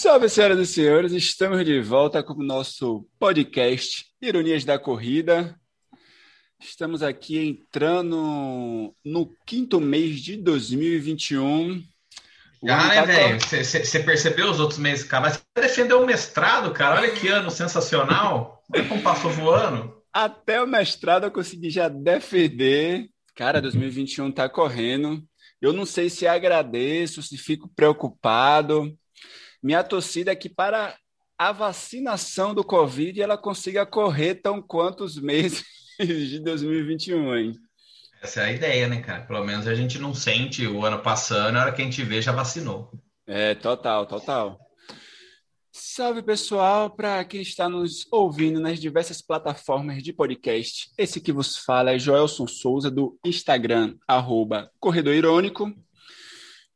Salve, senhoras e senhores, estamos de volta com o nosso podcast Ironias da Corrida. Estamos aqui entrando no quinto mês de 2021. Ah, né, tá velho? Você percebeu os outros meses, cara? Mas você defendeu o mestrado, cara. Olha que ano sensacional. Como passou voando. Até o mestrado eu consegui já defender. Cara, 2021 tá correndo. Eu não sei se agradeço, se fico preocupado. Minha torcida é que para a vacinação do Covid ela consiga correr tão quanto os meses de 2021, hein? Essa é a ideia, né, cara? Pelo menos a gente não sente o ano passando, na hora que a gente vê, já vacinou. É, total, total. Salve pessoal, para quem está nos ouvindo nas diversas plataformas de podcast. Esse que vos fala é Joelson Souza do Instagram, arroba Corredor Irônico.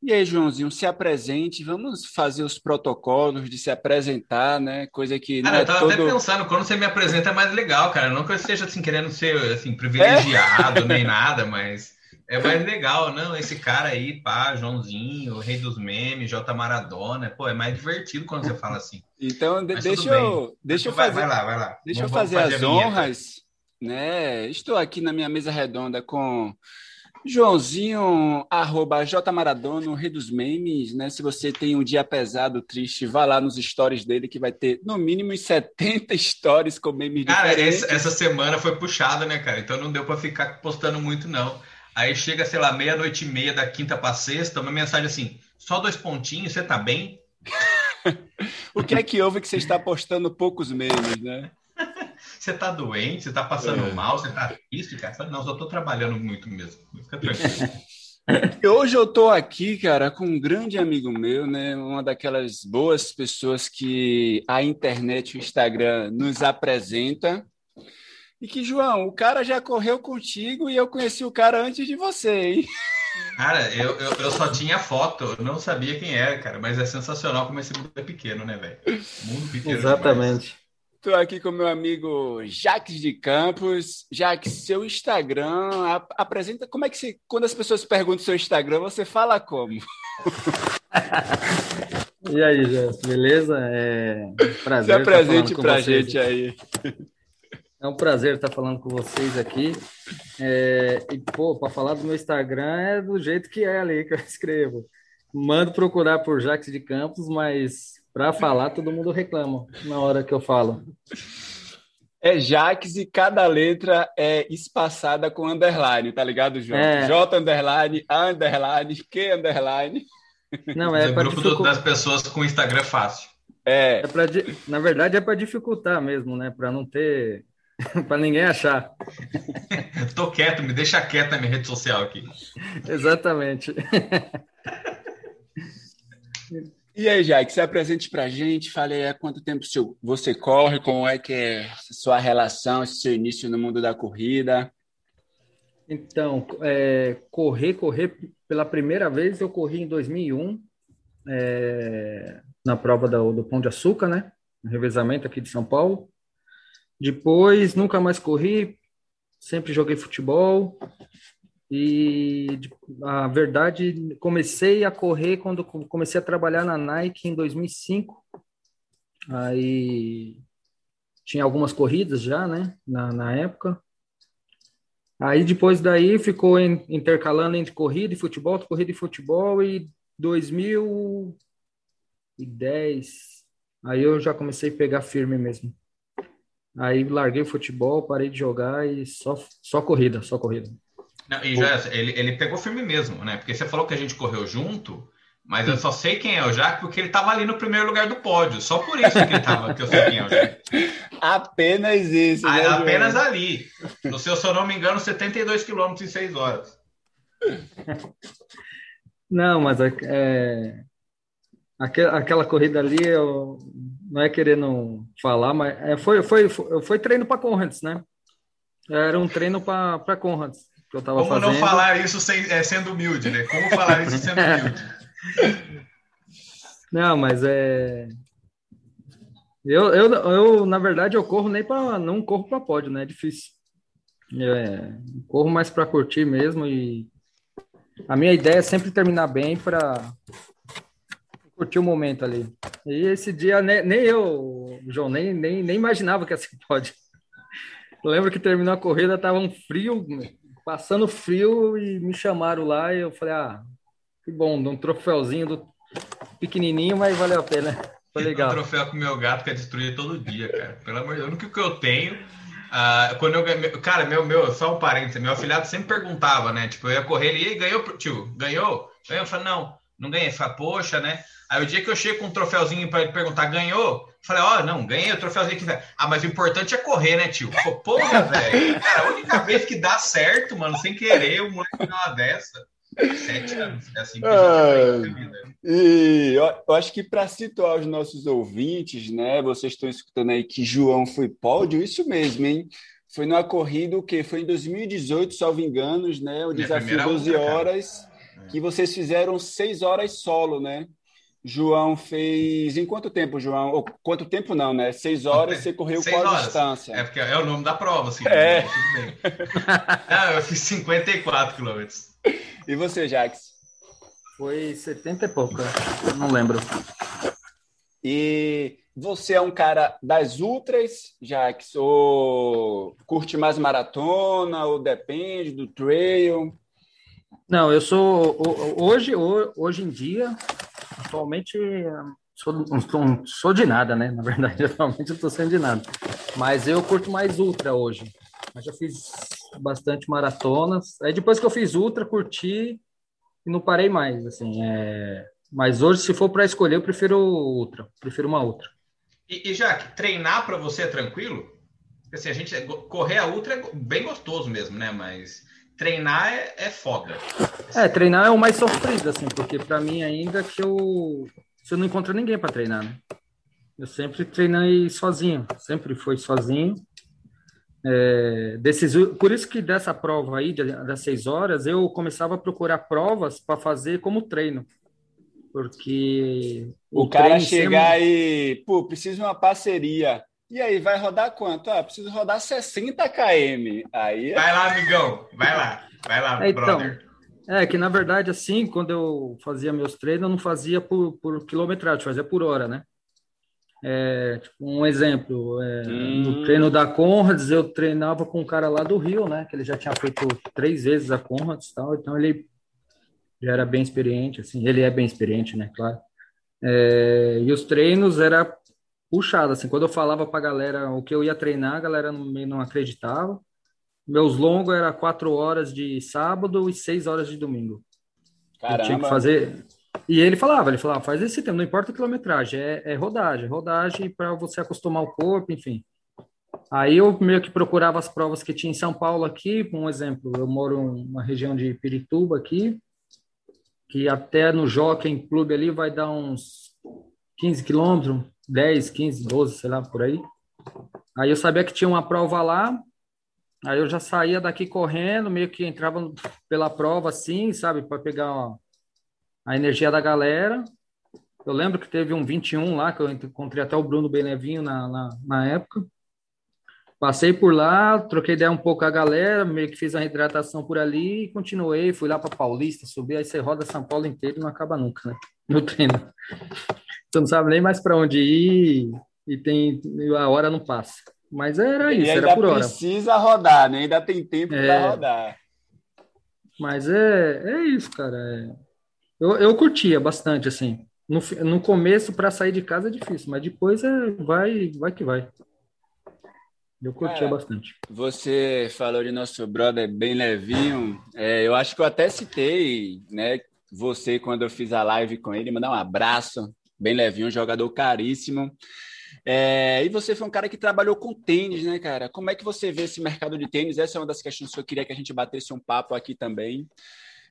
E aí, Joãozinho, se apresente, vamos fazer os protocolos de se apresentar, né? Coisa que. Cara, é eu tava todo... até pensando, quando você me apresenta é mais legal, cara. Não que eu esteja assim, querendo ser assim, privilegiado é? nem nada, mas é mais legal, não? Esse cara aí, pá, Joãozinho, o rei dos memes, J Maradona, pô, é mais divertido quando você fala assim. Então, de, deixa eu, deixa eu fazer. Vai lá, vai lá. Deixa vamos, eu fazer, fazer as honras, né? Estou aqui na minha mesa redonda com Joãozinho, arroba J Maradona, o rei dos memes, né? Se você tem um dia pesado, triste, vá lá nos stories dele que vai ter no mínimo 70 stories com memes. Cara, essa semana foi puxada, né, cara? Então não deu para ficar postando muito, não. Aí chega, sei lá, meia-noite e meia da quinta para sexta, uma mensagem assim, só dois pontinhos, você tá bem? o que é que houve que você está postando poucos memes, né? Você tá doente, você tá passando é. mal, você tá triste, cara? Não, só tô trabalhando muito mesmo. Fica tranquilo. Hoje eu tô aqui, cara, com um grande amigo meu, né? Uma daquelas boas pessoas que a internet e o Instagram nos apresenta. E que, João, o cara já correu contigo e eu conheci o cara antes de você, hein? Cara, eu, eu, eu, só tinha foto, eu não sabia quem era, cara, mas é sensacional como esse mundo é pequeno, né, velho? Mundo pequeno. Exatamente. Estou aqui com meu amigo Jaques de Campos. Jaques, seu Instagram, apresenta como é que você, quando as pessoas perguntam seu Instagram, você fala como? e aí, Jess, beleza? É um prazer. Se apresente para a gente aí. É um prazer estar falando com vocês aqui. É, e, pô, para falar do meu Instagram é do jeito que é ali que eu escrevo. Mando procurar por Jaques de Campos, mas para falar, todo mundo reclama na hora que eu falo. É Jaques e cada letra é espaçada com underline, tá ligado, João? É. J underline, A underline, Q underline. Não, é, é para grupo dificu... das pessoas com Instagram fácil. É. é pra, na verdade, é para dificultar mesmo, né? Para não ter. para ninguém achar. Tô quieto, me deixa quieto na minha rede social aqui. Exatamente. E aí, Jack, se apresente para a gente, fale aí há quanto tempo você corre, como é que é sua relação, seu início no mundo da corrida. Então, é, correr, correr, pela primeira vez eu corri em 2001, é, na prova do, do Pão de Açúcar, né? No revezamento aqui de São Paulo. Depois, nunca mais corri, sempre joguei futebol, e a verdade, comecei a correr quando comecei a trabalhar na Nike em 2005. Aí tinha algumas corridas já, né, na, na época. Aí depois daí ficou intercalando entre corrida e futebol, corrida e futebol e 2010 aí eu já comecei a pegar firme mesmo. Aí larguei o futebol, parei de jogar e só só corrida, só corrida. Não, e já, ele, ele pegou firme mesmo, né? Porque você falou que a gente correu junto, mas eu só sei quem é o Jaque porque ele estava ali no primeiro lugar do pódio. Só por isso que ele tava, que eu sei quem é o Jaque. Apenas isso. Né, apenas ali. No seu, se eu não me engano, 72 quilômetros em 6 horas. Não, mas é, é aquela, aquela corrida ali, eu, não é querendo falar, mas é, foi, foi, foi, foi treino para Conrads, né? Era um treino para Conrads que eu tava Como fazendo. não falar isso sem, é, sendo humilde, né? Como falar isso sendo humilde? Não, mas é. Eu, eu, eu, na verdade, eu corro nem para. Não corro para pódio, né? É difícil. É, corro mais para curtir mesmo e. A minha ideia é sempre terminar bem para curtir o momento ali. E esse dia nem, nem eu, João, nem, nem, nem imaginava que assim pode. Eu lembro que terminou a corrida, tava um frio, passando frio e me chamaram lá e eu falei, ah, que bom, um troféuzinho do pequenininho, mas valeu a pena. Foi legal. Um troféu com meu gato que é destruído todo dia, cara. Pelo amor de Deus, o único que eu tenho Uh, quando eu cara, meu, meu, só um parênteses, meu afilhado sempre perguntava, né? Tipo, eu ia correr ele, e ganhou, tio, ganhou? Ganhou? Eu falei, não, não ganhei. Falei, poxa, né? Aí o dia que eu chego com um troféuzinho para ele perguntar, ganhou? Falei, ó, oh, não, ganhei o troféuzinho aqui, velho. Ah, mas o importante é correr, né, tio? Pô, porra, velho. Cara, a única vez que dá certo, mano, sem querer, o moleque dá uma dessa. Sete anos. É assim que ah, E eu, eu, acho que para situar os nossos ouvintes, né? Vocês estão escutando aí que João foi pódio, isso mesmo, hein? Foi numa corrida o quê? Foi em 2018, salvo enganos, né? O desafio 12 horas, cara. que vocês fizeram 6 horas solo, né? João fez. Em quanto tempo, João? Ou, quanto tempo não, né? Seis horas você correu Seis qual horas. distância? É porque é o nome da prova, assim. É. Né? não, eu fiz 54 quilômetros. E você, Jax? Foi 70 e pouco, né? não lembro. E você é um cara das ultras, Jax? Ou curte mais maratona? Ou depende do trail? Não, eu sou. Hoje, hoje em dia, atualmente, sou, não sou de nada, né? Na verdade, atualmente eu estou sendo de nada. Mas eu curto mais ultra hoje. Mas já fiz bastante maratonas. Aí depois que eu fiz ultra, curti e não parei mais, assim. É... Mas hoje, se for para escolher, eu prefiro ultra, prefiro uma ultra. E, e Jaque, treinar para você é tranquilo? Assim, a gente correr a ultra é bem gostoso mesmo, né? Mas treinar é, é foda. É, treinar é o mais sofrido, assim, porque para mim ainda que eu você não encontra ninguém para treinar, né? Eu sempre treinei sozinho, sempre fui sozinho. É, desses, por isso que dessa prova aí, das seis horas, eu começava a procurar provas para fazer como treino. Porque. O, o cara chegar sempre... e, pô, preciso de uma parceria. E aí, vai rodar quanto? Ah, preciso rodar 60 km. Aí... Vai lá, amigão. Vai lá. Vai lá, é, brother. Então, é que, na verdade, assim, quando eu fazia meus treinos, eu não fazia por, por quilometragem, fazia por hora, né? É, tipo, um exemplo, é, hum. no treino da Conrads, eu treinava com um cara lá do Rio, né? Que ele já tinha feito três vezes a Conrads e tal, então ele já era bem experiente, assim, ele é bem experiente, né? Claro. É, e os treinos era puxado, assim, quando eu falava pra galera o que eu ia treinar, a galera não, não acreditava. Meus longos era quatro horas de sábado e seis horas de domingo. Caramba. Eu tinha que fazer e ele falava, ele falava, faz esse tempo, não importa a quilometragem, é, é rodagem, rodagem para você acostumar o corpo, enfim. Aí eu meio que procurava as provas que tinha em São Paulo aqui, um exemplo, eu moro numa região de Pirituba aqui, que até no Jockey Clube ali vai dar uns 15 quilômetros, 10, 15, 12, sei lá, por aí. Aí eu sabia que tinha uma prova lá, aí eu já saía daqui correndo, meio que entrava pela prova assim, sabe, para pegar uma, a energia da galera. Eu lembro que teve um 21 lá, que eu encontrei até o Bruno Benevinho na, na, na época. Passei por lá, troquei ideia um pouco com a galera, meio que fiz a hidratação por ali e continuei. Fui lá para Paulista, subi, aí você roda São Paulo inteiro e não acaba nunca, né? No treino. Você não sabe nem mais para onde ir e tem a hora não passa. Mas era isso, era por hora. precisa rodar, né? Ainda tem tempo é, para rodar. Mas é, é isso, cara. É eu, eu curtia bastante, assim. No, no começo, para sair de casa é difícil, mas depois é, vai, vai que vai. Eu curtia bastante. Você falou de nosso brother bem levinho. É, eu acho que eu até citei, né? Você, quando eu fiz a live com ele, mandar um abraço. Bem levinho, um jogador caríssimo. É, e você foi um cara que trabalhou com tênis, né, cara? Como é que você vê esse mercado de tênis? Essa é uma das questões que eu queria que a gente batesse um papo aqui também.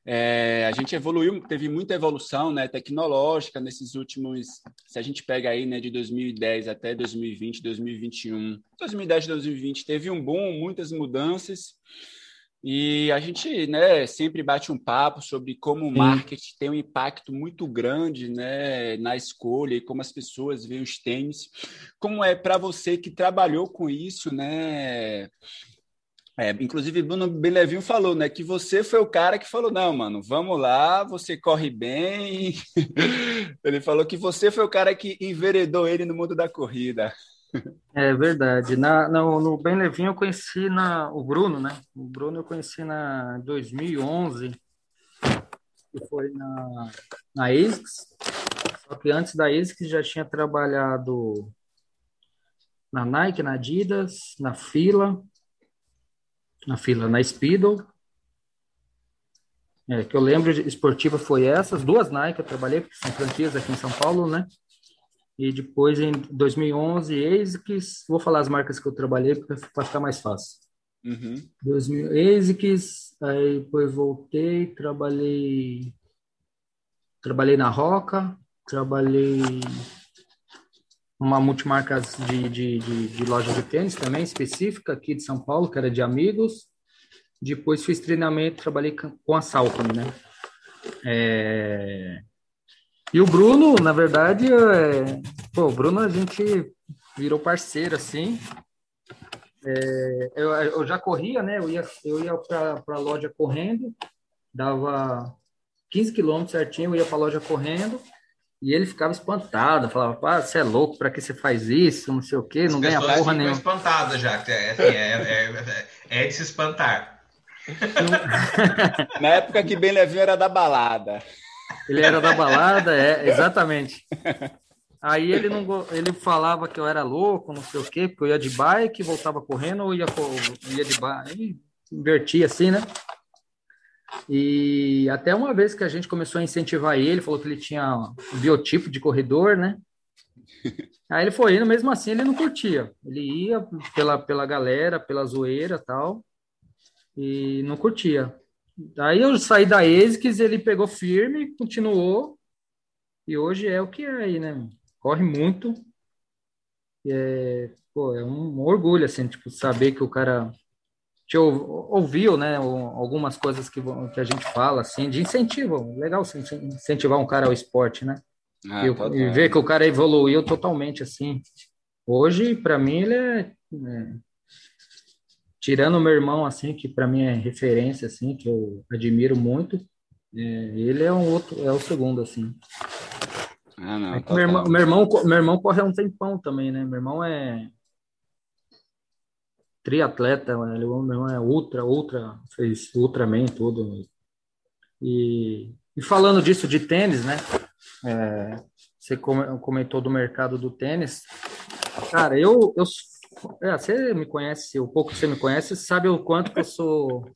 É, a gente evoluiu, teve muita evolução né, tecnológica nesses últimos. Se a gente pega aí né, de 2010 até 2020, 2021, 2010 2020 teve um boom, muitas mudanças. E a gente né, sempre bate um papo sobre como o marketing tem um impacto muito grande né, na escolha e como as pessoas veem os tênis. Como é para você que trabalhou com isso, né? É, inclusive, Bruno Belevinho falou, né, que você foi o cara que falou, não, mano, vamos lá, você corre bem. ele falou que você foi o cara que enveredou ele no mundo da corrida. É verdade. Na, no, no Bem Levinho eu conheci na, o Bruno, né? O Bruno eu conheci na 2011, que foi na, na ASICS. Só que antes da ASICS já tinha trabalhado na Nike, na Adidas, na Fila, na fila na Speedo. É, que eu lembro esportiva foi essas, duas Nike eu trabalhei, que são franquias aqui em São Paulo, né? E depois em 2011, ASICS, vou falar as marcas que eu trabalhei para ficar mais fácil. Uhum. 2000, ASICS, aí depois voltei, trabalhei trabalhei na Roca, trabalhei uma multimarcas de, de, de, de, loja de tênis também, específica aqui de São Paulo, que era de amigos. Depois fiz treinamento, trabalhei com a Salcom, né? É... E o Bruno, na verdade, é... pô, o Bruno a gente virou parceiro, assim. É... Eu, eu, já corria, né? Eu ia, eu ia para a loja correndo, dava 15 quilômetros certinho, eu ia para a loja correndo e ele ficava espantado, falava, pá, você é louco, para que você faz isso, não sei o quê, não As ganha porra nenhuma. espantada já, é, assim, é, é, é, de se espantar. Na época que bem levinho era da balada. Ele era da balada, é, exatamente. Aí ele não ele falava que eu era louco, não sei o quê, porque eu ia de bike, voltava correndo, ou ia, ia de bike, invertia assim, né? E até uma vez que a gente começou a incentivar ele, falou que ele tinha um biotipo de corredor, né? Aí ele foi indo, mesmo assim ele não curtia. Ele ia pela, pela galera, pela zoeira tal, e não curtia. Aí eu saí da ASICS, ele pegou firme, continuou, e hoje é o que é aí, né? Corre muito. É, pô, é um orgulho, assim, tipo, saber que o cara te ouviu, né, algumas coisas que, que a gente fala, assim, de incentivo. Legal incentivar um cara ao esporte, né? Ah, e, e, ver que o cara evoluiu totalmente, assim. Hoje, para mim, ele é, é, Tirando o meu irmão, assim, que para mim é referência, assim, que eu admiro muito, é, ele é um outro, é o segundo, assim. Ah, não, é meu, irmão, meu, irmão, meu irmão corre há um tempão também, né? Meu irmão é triatleta, ele é ultra, ultra, fez Ultraman tudo. E, e falando disso de tênis, né? É, você comentou do mercado do tênis. Cara, eu, eu é, você me conhece, o pouco que você me conhece, sabe o quanto que eu sou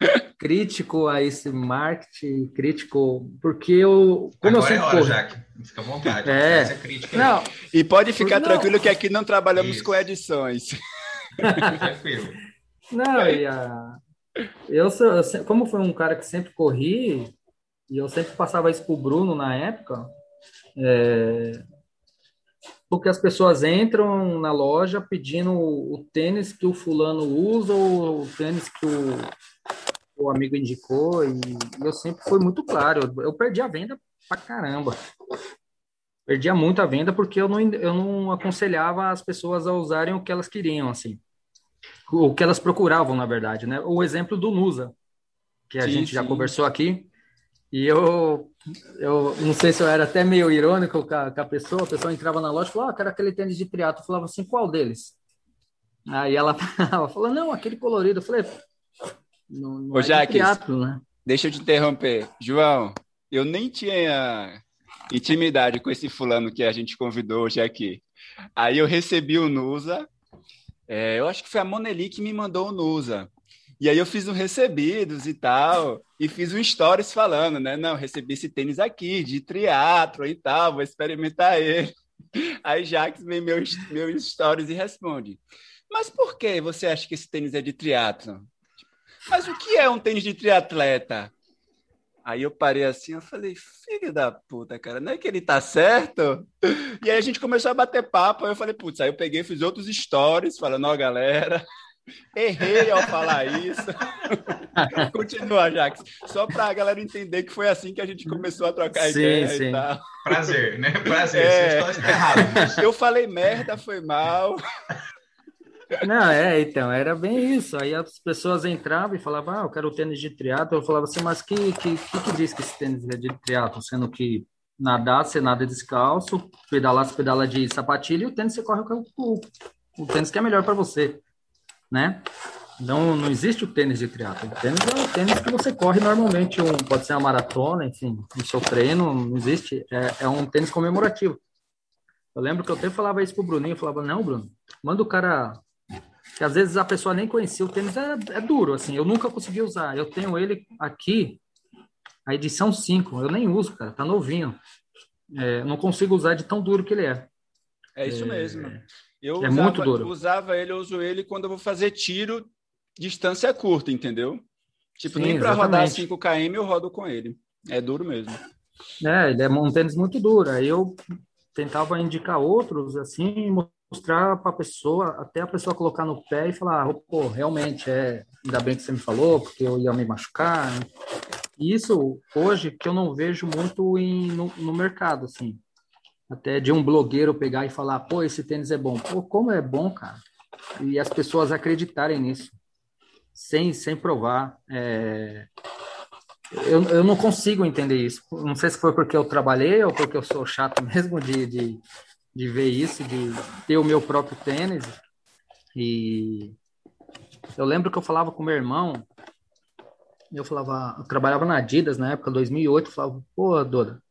crítico a esse marketing, crítico, porque eu. Como Agora eu sempre é hora, Jaque. Fica à vontade. É. Não, e pode ficar tranquilo que aqui não trabalhamos Isso. com edições. Não, e a... eu, sou, eu, como foi um cara que sempre corri, e eu sempre passava isso pro Bruno na época, é... porque as pessoas entram na loja pedindo o tênis que o fulano usa ou o tênis que o, o amigo indicou, e eu sempre fui muito claro, eu, eu perdi a venda pra caramba perdia muito a venda porque eu não, eu não aconselhava as pessoas a usarem o que elas queriam, assim o que elas procuravam, na verdade, né? O exemplo do Nusa, que a sim, gente sim. já conversou aqui, e eu, eu não sei se eu era até meio irônico com a, com a pessoa, a pessoa entrava na loja e falava, ah, quero aquele tênis de triatlo, eu falava assim, qual deles? Aí ela, ela falou, não, aquele colorido, eu falei, não, não Ô, é Jaques, triatlo, né? deixa eu te interromper, João, eu nem tinha intimidade com esse fulano que a gente convidou hoje aqui. Aí eu recebi o Nusa, é, eu acho que foi a Moneli que me mandou o Nusa. E aí eu fiz um recebidos e tal, e fiz um stories falando, né? Não, recebi esse tênis aqui, de triatlo e tal, vou experimentar ele. Aí Jax vem meus, meus stories e responde, mas por que você acha que esse tênis é de triatlo? Mas o que é um tênis de triatleta? Aí eu parei assim, eu falei, filho da puta, cara, não é que ele tá certo? E aí a gente começou a bater papo, aí eu falei, putz, aí eu peguei, fiz outros stories, falando, ó, galera, errei ao falar isso. Continua, Jax, só pra galera entender que foi assim que a gente começou a trocar sim, ideia sim. e tal. Prazer, né? Prazer, é... errado. Eu falei merda, foi mal. Não, é, então, era bem isso. Aí as pessoas entravam e falavam, ah, eu quero tênis de triatlo. Eu falava assim, mas que, que, que, que diz que esse tênis é de triatlo? Sendo que nadar, você nada descalço, pedalar, você pedala de sapatilha e o tênis você corre com o, o tênis que é melhor para você, né? Não, não existe o tênis de triatlo. O tênis é o tênis que você corre normalmente, um, pode ser uma maratona, enfim, no seu treino, não existe. É, é um tênis comemorativo. Eu lembro que eu até falava isso pro Bruninho, eu falava, não, Bruno, manda o cara. Que às vezes a pessoa nem conhecia o tênis, é, é duro, assim, eu nunca consegui usar. Eu tenho ele aqui, a edição 5, eu nem uso, cara, tá novinho. É, não consigo usar de tão duro que ele é. É isso é, mesmo. Eu é usava, muito duro. usava ele, eu uso ele quando eu vou fazer tiro distância curta, entendeu? Tipo, Sim, nem para rodar 5 km eu rodo com ele. É duro mesmo. É, ele é um tênis muito duro. Aí eu tentava indicar outros, assim, mostrar para a pessoa, até a pessoa colocar no pé e falar, oh, pô, realmente, é, ainda bem que você me falou, porque eu ia me machucar. Isso, hoje, que eu não vejo muito em, no, no mercado, assim. Até de um blogueiro pegar e falar, pô, esse tênis é bom. Pô, como é bom, cara. E as pessoas acreditarem nisso, sem, sem provar. É... Eu, eu não consigo entender isso. Não sei se foi porque eu trabalhei ou porque eu sou chato mesmo de, de, de ver isso, de ter o meu próprio tênis. E eu lembro que eu falava com meu irmão, eu falava, eu trabalhava na Adidas na época, 2008, eu falava, pô, Doda,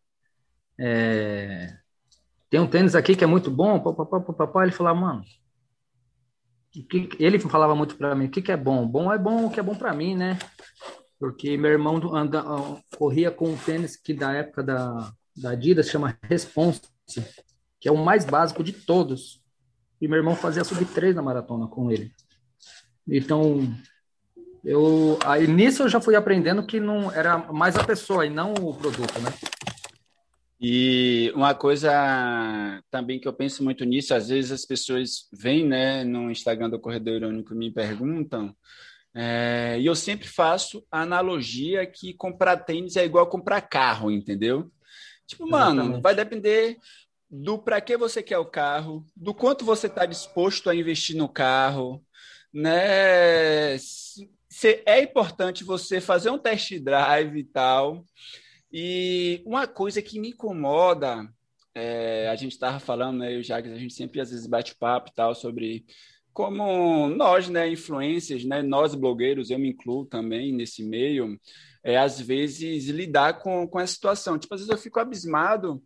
é, tem um tênis aqui que é muito bom, papapá, ele falava, mano, que, ele falava muito para mim, o que, que é bom? Bom é bom o que é bom para mim, né? Porque meu irmão anda, corria com um tênis que da época da, da Adidas chama Response, que é o mais básico de todos. E meu irmão fazia sub 3 na maratona com ele. Então, eu aí nisso eu já fui aprendendo que não era mais a pessoa e não o produto, né? E uma coisa também que eu penso muito nisso, às vezes as pessoas vêm né, no Instagram do Corredor Irônico e me perguntam, é, e eu sempre faço a analogia que comprar tênis é igual comprar carro, entendeu? Tipo, mano, Exatamente. vai depender do para que você quer o carro, do quanto você está disposto a investir no carro, né? Se, é importante você fazer um test drive e tal. E uma coisa que me incomoda, é, a gente estava falando, né, eu e o Jacques, a gente sempre às vezes bate papo e tal sobre como nós, né, influências, né, nós blogueiros, eu me incluo também nesse meio, é, às vezes lidar com, com essa situação. Tipo, às vezes eu fico abismado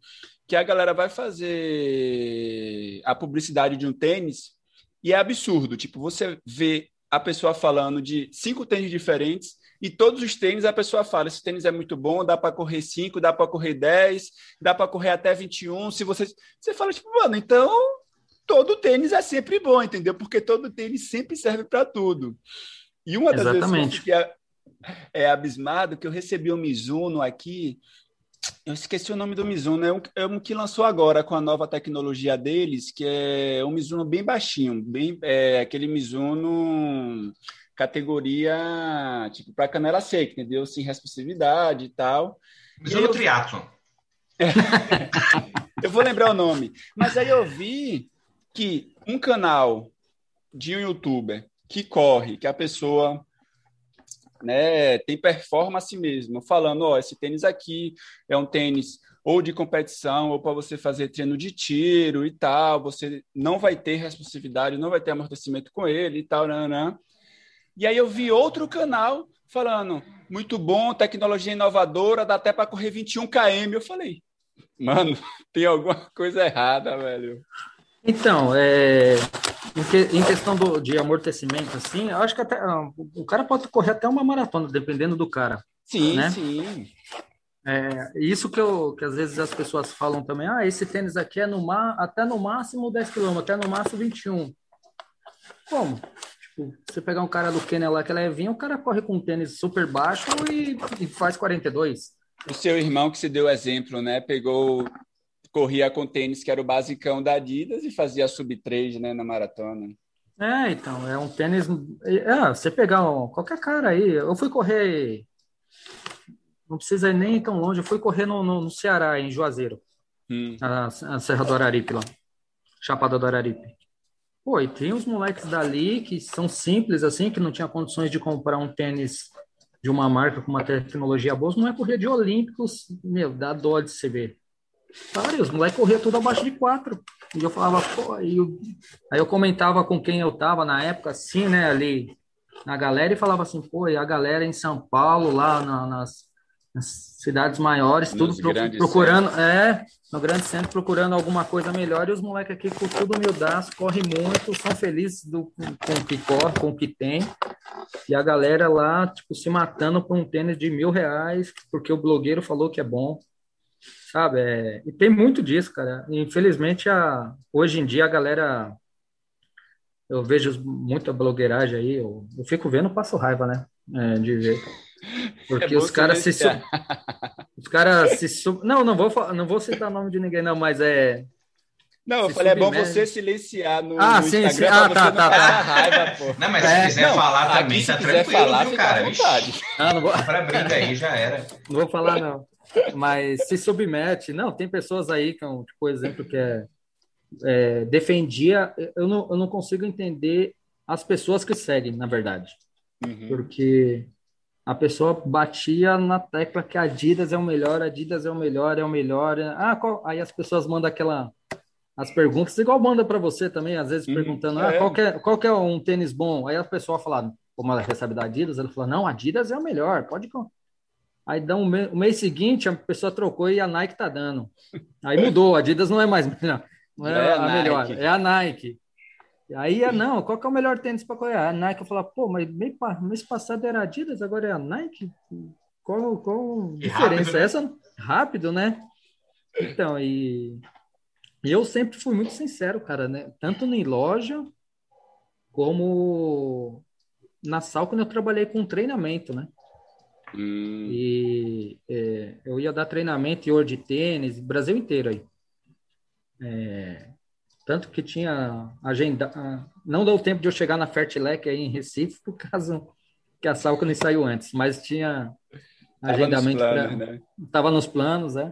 que a galera vai fazer a publicidade de um tênis e é absurdo. Tipo, você vê a pessoa falando de cinco tênis diferentes e todos os tênis a pessoa fala: esse tênis é muito bom, dá para correr 5, dá para correr 10, dá para correr até 21. Se você. Você fala, tipo, mano, então todo tênis é sempre bom, entendeu? Porque todo tênis sempre serve para tudo. E uma das Exatamente. vezes que eu é, abismado que eu recebi um Mizuno aqui. Eu esqueci o nome do Mizuno, é um, é um que lançou agora com a nova tecnologia deles, que é um Mizuno bem baixinho, bem é, aquele Mizuno categoria tipo para canela seca, entendeu? Sem responsabilidade e tal. Mas no triatlon. eu vou lembrar o nome. Mas aí eu vi que um canal de um youtuber que corre, que a pessoa né, tem performance mesmo, falando, ó, esse tênis aqui é um tênis ou de competição, ou para você fazer treino de tiro e tal, você não vai ter responsabilidade, não vai ter amortecimento com ele e tal, né. E aí eu vi outro canal falando, muito bom, tecnologia inovadora, dá até para correr 21 km. Eu falei, mano, tem alguma coisa errada, velho. Então, é, em, que, em questão do, de amortecimento, assim, eu acho que até, ah, o cara pode correr até uma maratona, dependendo do cara. Sim, Né? sim. É, isso que, eu, que às vezes as pessoas falam também, ah, esse tênis aqui é no ma, até no máximo 10 km, até no máximo 21. Como? Tipo, você pegar um cara do Quênia lá que é levinho, o cara corre com um tênis super baixo e, e faz 42. O seu irmão que se deu exemplo, né? Pegou, corria com tênis que era o basicão da Adidas e fazia sub 3, né, na maratona. É, então, é um tênis. É, você pegar um- qualquer cara aí. Eu fui correr. Não precisa ir nem tão longe. Eu fui correr no, no, no Ceará, em Juazeiro, Hum. a, a Serra do Araripe lá. Chapada do Araripe. Pô, e tem uns moleques dali que são simples, assim, que não tinha condições de comprar um tênis de uma marca com uma tecnologia boa, não é correr de Olímpicos, meu, dá dó de se ver. Cara, os moleques corriam tudo abaixo de quatro. E eu falava, pô, aí eu, aí eu comentava com quem eu tava na época, assim, né, ali na galera, e falava assim, pô, e a galera em São Paulo, lá na, nas, nas, cidades maiores, tudo pro, procurando, centros. é, no grande centro, procurando alguma coisa melhor, e os moleques aqui com tudo humildaço, correm muito, são felizes do, com o que corre, com o que tem, e a galera lá, tipo, se matando por um tênis de mil reais, porque o blogueiro falou que é bom sabe? É, e tem muito disso, cara. Infelizmente, a, hoje em dia a galera, eu vejo muita blogueiragem aí, eu, eu fico vendo, passo raiva, né? É, de ver. Porque é os caras se, os caras se não, não vou não vou citar o nome de ninguém não, mas é não, eu falei, é bom você silenciar no, ah, no sim, Instagram sim. Ah, tá, tá, tá. raiva, pô. Não, mas é, se quiser não, falar também, tá tranquilo, falar, viu, cara? Vontade. Ah, não vou... Pra briga aí, já era. Não vou falar, não mas se submete. Não, tem pessoas aí que, é tipo, exemplo que é, é, defendia. Eu não, eu não consigo entender as pessoas que seguem, na verdade, uhum. porque a pessoa batia na tecla que a Adidas é o melhor, Adidas é o melhor, é o melhor. Ah, qual... aí as pessoas mandam aquela as perguntas, igual manda para você também, às vezes uhum. perguntando, ah, é. qual, que é, qual que é um tênis bom? Aí a pessoa fala, como ela recebe da Adidas, ela fala, não, Adidas é o melhor, pode Aí dá um mês, o mês seguinte, a pessoa trocou e a Nike tá dando. Aí mudou, a Adidas não é mais não, não é, é, a, a melhor, é a Nike. Aí, não, qual que é o melhor tênis para correr? A Nike, eu falo, pô, mas mês, passado era a Adidas, agora é a Nike? Qual, qual diferença? Rápido, né? Essa rápido, né? Então, e eu sempre fui muito sincero, cara, né? Tanto em loja como na sal quando eu trabalhei com treinamento, né? Hum. E é, eu ia dar treinamento em de tênis, Brasil inteiro aí. É, tanto que tinha agenda. Não deu tempo de eu chegar na Fertilec aí em Recife, por causa que a Salca nem saiu antes, mas tinha agendamento. Estava nos, pra... nos planos, é.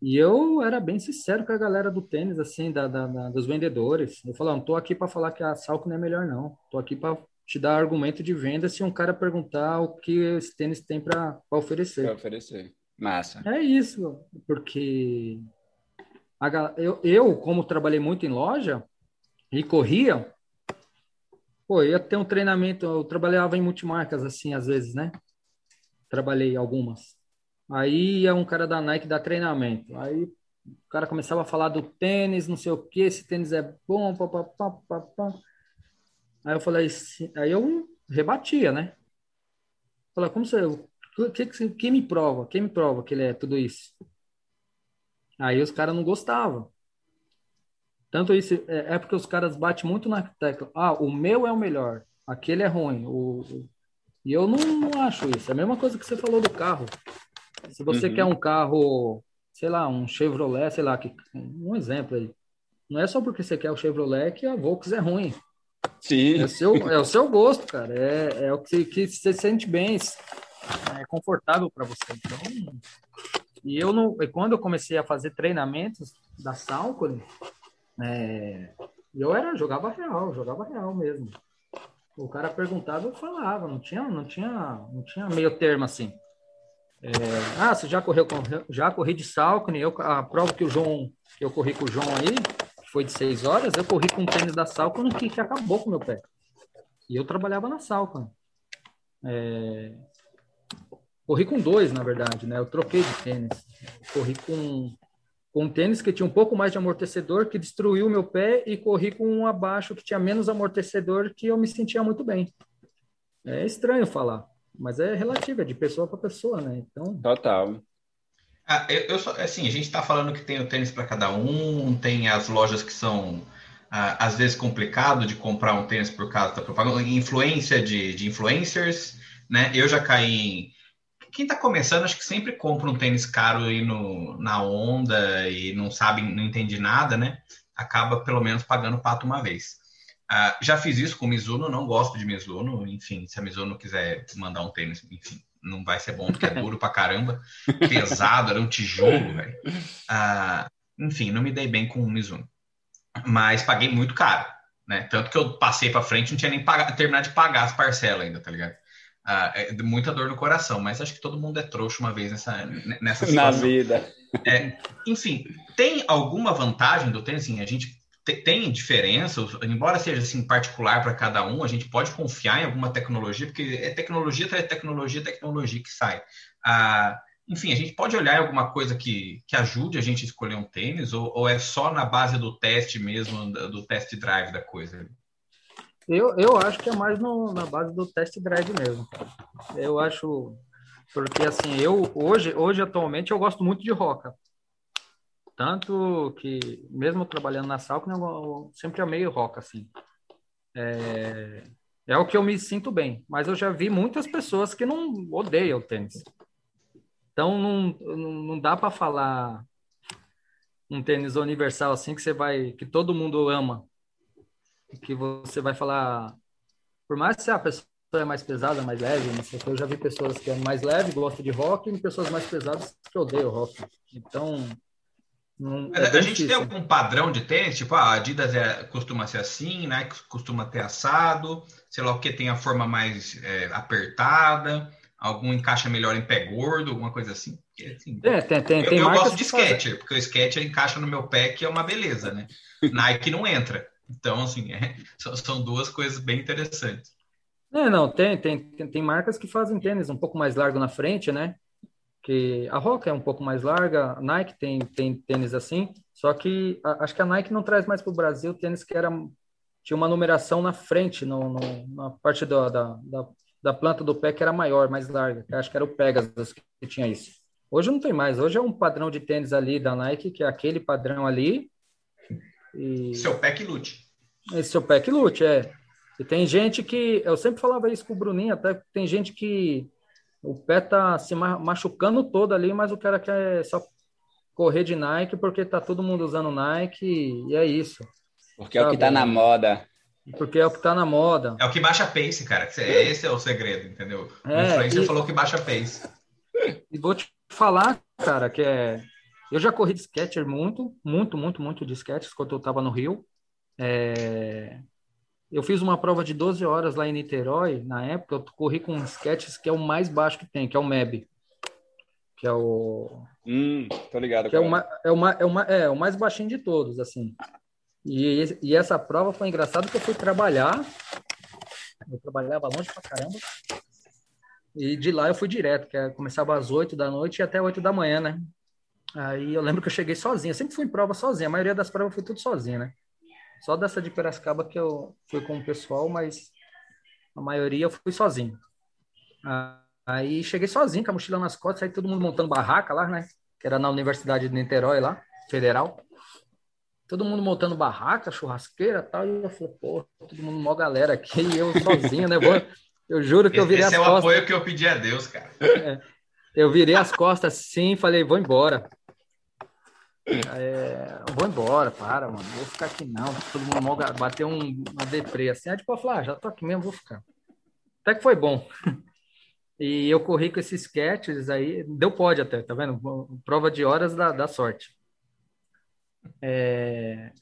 E eu era bem sincero com a galera do tênis, assim, da, da, da dos vendedores. Eu falava, não tô aqui para falar que a Salco não é melhor, não. Tô aqui para te dar argumento de venda se um cara perguntar o que esse tênis tem para oferecer. Para oferecer. Massa. É isso, porque eu, eu, como trabalhei muito em loja e corria, pô, ia ter um treinamento, eu trabalhava em multimarcas, assim, às vezes, né? Trabalhei algumas. Aí ia um cara da Nike dar treinamento. Aí o cara começava a falar do tênis, não sei o que, esse tênis é bom, papapá, papapá. Aí eu falei, aí eu rebatia, né? Falei, como você, que, que, quem me prova? Quem me prova que ele é tudo isso? Aí os caras não gostavam. Tanto isso, é, é porque os caras batem muito na tecla. Ah, o meu é o melhor, aquele é ruim. O, o... E eu não, não, acho isso. É a mesma coisa que você falou do carro. Se você uhum. quer um carro, sei lá, um Chevrolet, sei lá, que, um exemplo aí. Não é só porque você quer o Chevrolet que a Volks é ruim. Sim. É o seu, é o seu gosto, cara. É, é o que, que você sente bem, é confortável para você. Então, e eu não, e quando eu comecei a fazer treinamentos da Salcone, é, eu era jogava real, jogava real mesmo. O cara perguntava, eu falava, não tinha, não tinha, não tinha meio termo assim. É, ah, você já correu, já corri de Salcone, eu a prova que o João, que eu corri com o João aí, foi de seis horas, eu corri com o tênis da Salcon que, que acabou com o meu pé. E eu trabalhava na Salcon. É... Corri com dois, na verdade, né? Eu troquei de tênis. Corri com, com um tênis que tinha um pouco mais de amortecedor, que destruiu o meu pé, e corri com um abaixo que tinha menos amortecedor, que eu me sentia muito bem. É estranho falar, mas é relativo, é de pessoa para pessoa, né? Então... Total. Ah, eu, eu só, assim, a gente está falando que tem o tênis para cada um, tem as lojas que são ah, às vezes complicado de comprar um tênis por causa da propaganda, influência de, de influencers, né? Eu já caí em quem está começando, acho que sempre compra um tênis caro aí no, na onda e não sabe, não entende nada, né? Acaba pelo menos pagando pato uma vez. Uh, já fiz isso com Mizuno, não gosto de Mizuno, enfim, se a Mizuno quiser mandar um tênis, enfim, não vai ser bom porque é duro pra caramba, pesado, era um tijolo, velho. Uh, enfim, não me dei bem com o Mizuno. Mas paguei muito caro, Né? Tanto que eu passei para frente, não tinha nem pagar, terminado de pagar as parcelas ainda, tá ligado? Ah, é muita dor no coração, mas acho que todo mundo é trouxa uma vez nessa, nessa situação. Na vida. É, enfim, tem alguma vantagem do tênis? Assim, a gente tem diferença, embora seja assim particular para cada um, a gente pode confiar em alguma tecnologia, porque é tecnologia atrás tecnologia, tecnologia que sai. Ah, enfim, a gente pode olhar alguma coisa que, que ajude a gente a escolher um tênis, ou, ou é só na base do teste mesmo, do test drive da coisa? Eu, eu acho que é mais no, na base do test drive mesmo. Eu acho, porque assim, eu hoje, hoje atualmente eu gosto muito de roca. Tanto que, mesmo trabalhando na Salco, eu sempre amei roca, assim. É, é o que eu me sinto bem. Mas eu já vi muitas pessoas que não odeiam o tênis. Então não, não dá para falar um tênis universal assim que você vai que todo mundo ama. Que você vai falar por mais que a pessoa é mais pesada, mais leve, sei, eu já vi pessoas que é mais leve, gostam de rock, e pessoas mais pesadas que odeiam rock. Então, não, é a gente difícil. tem algum padrão de tênis? Tipo, a Adidas é, costuma ser assim, né? Costuma ter assado, sei lá o que tem a forma mais é, apertada algum encaixa melhor em pé gordo, alguma coisa assim. Porque, assim é, tem, tem, eu, tem eu gosto de Sketcher, porque o Sketcher encaixa no meu pé, que é uma beleza, né? Nike não entra. Então, assim, é, são duas coisas bem interessantes. É, não, tem, tem, tem marcas que fazem tênis um pouco mais largo na frente, né? Que a Roca é um pouco mais larga, a Nike tem, tem tênis assim, só que a, acho que a Nike não traz mais para o Brasil tênis que era tinha uma numeração na frente, no, no na parte da, da, da da planta do pé que era maior, mais larga. Acho que era o Pegasus que tinha isso. Hoje não tem mais. Hoje é um padrão de tênis ali da Nike, que é aquele padrão ali. E... Seu pé que lute. Esse seu pé que lute, é. E tem gente que. Eu sempre falava isso com o Bruninho, até tem gente que o pé tá se machucando todo ali, mas o cara quer só correr de Nike porque tá todo mundo usando Nike e é isso. Porque é o que tá na moda. Porque é o que tá na moda. É o que baixa pace, cara. Esse é o segredo, entendeu? É, o influencer e... falou que baixa pace. E vou te falar, cara, que é. Eu já corri de sketcher muito, muito, muito, muito de sketches quando eu tava no Rio. É... Eu fiz uma prova de 12 horas lá em Niterói, na época, eu corri com sketches que é o mais baixo que tem, que é o MEB. Que é o. Hum, tô ligado. Que é, uma, é, uma, é, uma, é o mais baixinho de todos, assim. E, e essa prova foi engraçado que eu fui trabalhar. Eu trabalhava longe pra caramba. E de lá eu fui direto, que é, começava às 8 da noite e até 8 da manhã, né? Aí eu lembro que eu cheguei sozinho. Eu sempre fui em prova sozinho. A maioria das provas fui tudo sozinho, né? Só dessa de Piracicaba que eu fui com o pessoal, mas a maioria eu fui sozinho. Aí cheguei sozinho, com a mochila nas costas, aí todo mundo montando barraca lá, né? Que era na Universidade de Niterói lá, federal todo mundo montando barraca, churrasqueira tal. E eu falei, pô, todo mundo, mó galera aqui, e eu sozinho, né? Vou, eu juro que eu virei Esse as costas. Esse é o apoio que eu pedi a Deus, cara. É, eu virei as costas assim falei, vou embora. É, vou embora, para, mano. Vou ficar aqui não. Todo mundo bateu um, uma deprê assim. Aí tipo, eu ah, já tô aqui mesmo, vou ficar. Até que foi bom. E eu corri com esses sketches aí, deu pode até, tá vendo? Prova de horas da, da sorte. É...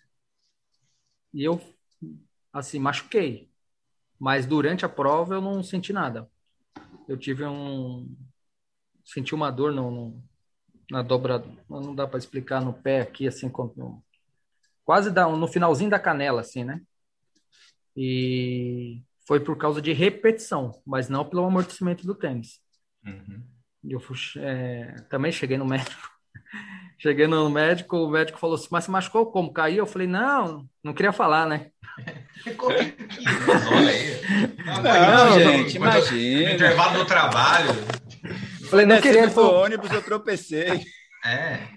E eu, assim, machuquei. Mas durante a prova eu não senti nada. Eu tive um. Senti uma dor no, no na dobra. Não dá para explicar no pé aqui, assim, no, quase da, no finalzinho da canela, assim, né? E foi por causa de repetição, mas não pelo amortecimento do tênis. Uhum. Eu fui, é, também cheguei no médico Cheguei no médico, o médico falou assim, mas você machucou como? Caiu? Eu falei, não, não queria falar, né? não, não, gente, imagina. intervalo do trabalho. Falei, não queria. Do ônibus eu tropecei. É.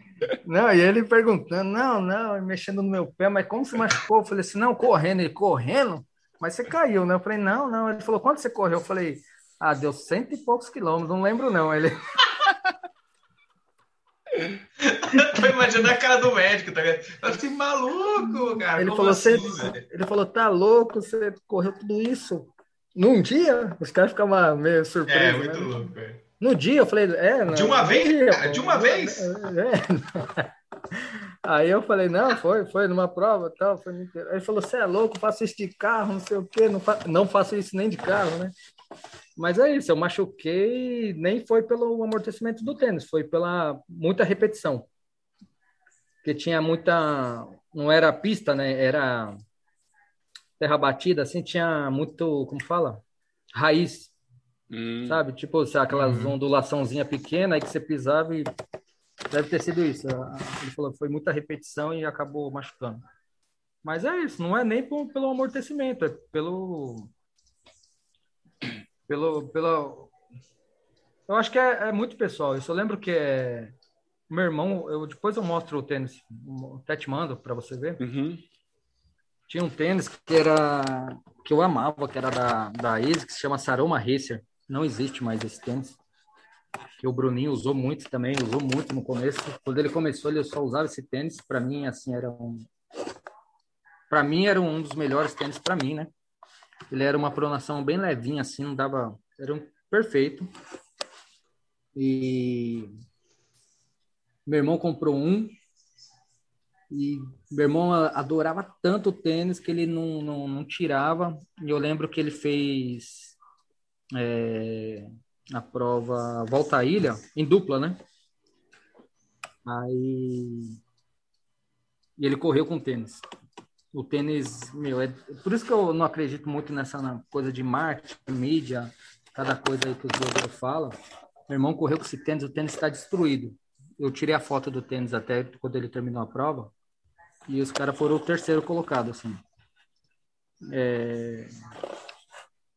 Não, e ele perguntando, não, não, mexendo no meu pé, mas como você machucou? Eu falei assim, não, correndo. Ele, correndo? Mas você caiu, né? Eu falei, não, não. Ele falou, quanto você correu? Eu falei, ah, deu cento e poucos quilômetros, não lembro não. Ele... Tô imaginando a cara do médico, tá ligado? Eu assim, maluco, cara. Ele falou, assim, ele falou, tá louco, você correu tudo isso num dia? Os caras ficavam meio surpresos. É, muito né? louco, é. No dia, eu falei, é. de uma vez? Dia, cara, de uma vez? É. Aí eu falei, não, foi, foi numa prova tal, foi Aí ele falou, você é louco, faço isso de carro, não sei o quê, não, fa... não faço isso nem de carro, né? Mas é isso, eu machuquei, nem foi pelo amortecimento do tênis, foi pela muita repetição. Porque tinha muita, não era pista, né? Era terra batida, assim, tinha muito, como fala? Raiz. Hum. Sabe? Tipo, aquelas uhum. ondulaçãozinha pequena aí que você pisava e deve ter sido isso. Ele falou foi muita repetição e acabou machucando. Mas é isso, não é nem pelo amortecimento, é pelo pelo pelo eu acho que é, é muito pessoal. Eu só lembro que é meu irmão, eu depois eu mostro o tênis, até te mando para você ver. Uhum. Tinha um tênis que era que eu amava, que era da da Easy, que se chama Saroma Racer. Não existe mais esse tênis. Que o Bruninho usou muito também, usou muito no começo. Quando ele começou, ele só usava esse tênis. Para mim, assim, era um para mim era um dos melhores tênis para mim, né? Ele era uma pronação bem levinha assim, não dava, era um perfeito. E meu irmão comprou um e meu irmão adorava tanto o tênis que ele não, não, não tirava. E eu lembro que ele fez é, a prova Volta à Ilha, em dupla, né? Aí. E ele correu com tênis. O tênis, meu, é por isso que eu não acredito muito nessa coisa de marketing, mídia, cada coisa aí que os blogueiros falam. Meu irmão correu com esse tênis, o tênis está destruído eu tirei a foto do tênis até quando ele terminou a prova. E os caras foram o terceiro colocado, assim. É...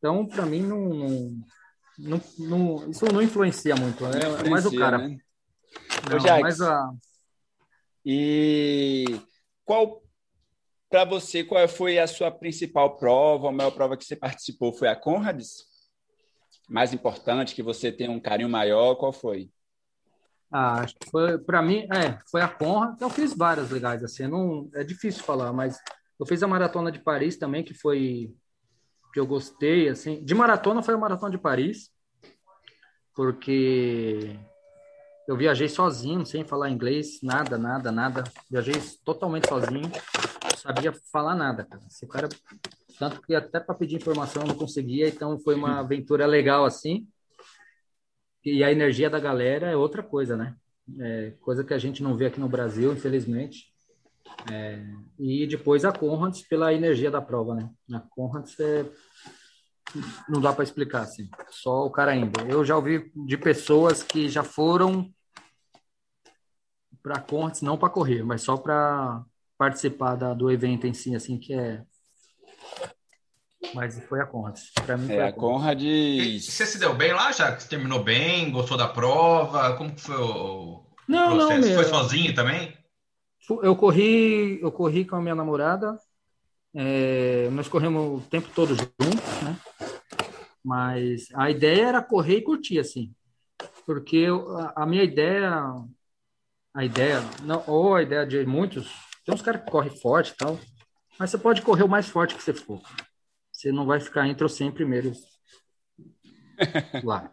Então, para mim, não, não, não, isso não influencia muito. É, influencia, mais o cara. Né? Não, Ô, mais a... E qual, para você, qual foi a sua principal prova, a maior prova que você participou? Foi a Conrads? Mais importante, que você tem um carinho maior, qual foi? Ah, foi para mim, é, foi a Conra. Eu fiz várias legais assim, não é difícil falar, mas eu fiz a maratona de Paris também, que foi que eu gostei assim. De maratona foi a maratona de Paris, porque eu viajei sozinho, sem falar inglês, nada, nada, nada. Viajei totalmente sozinho, não sabia falar nada, cara. Esse cara tanto que até para pedir informação eu não conseguia, então foi uma aventura legal assim e a energia da galera é outra coisa, né? É coisa que a gente não vê aqui no Brasil, infelizmente. É, e depois a Conrads pela energia da prova, né? A Conrads é, não dá para explicar assim, só o cara indo. Eu já ouvi de pessoas que já foram para Conrads não para correr, mas só para participar da, do evento em si, assim que é mas foi a Conrad. Para mim, é, a Conrad. E você se deu bem lá, já? Você terminou bem? Gostou da prova? Como foi o não, processo? Não, meu. Foi sozinho também? Eu corri, eu corri com a minha namorada. É, nós corremos o tempo todo juntos, né? Mas a ideia era correr e curtir, assim. Porque eu, a, a, minha ideia, a ideia, não, ou a ideia de muitos, tem uns caras que correm forte e tal, mas você pode correr o mais forte que você for você não vai ficar entre os 100 primeiros lá.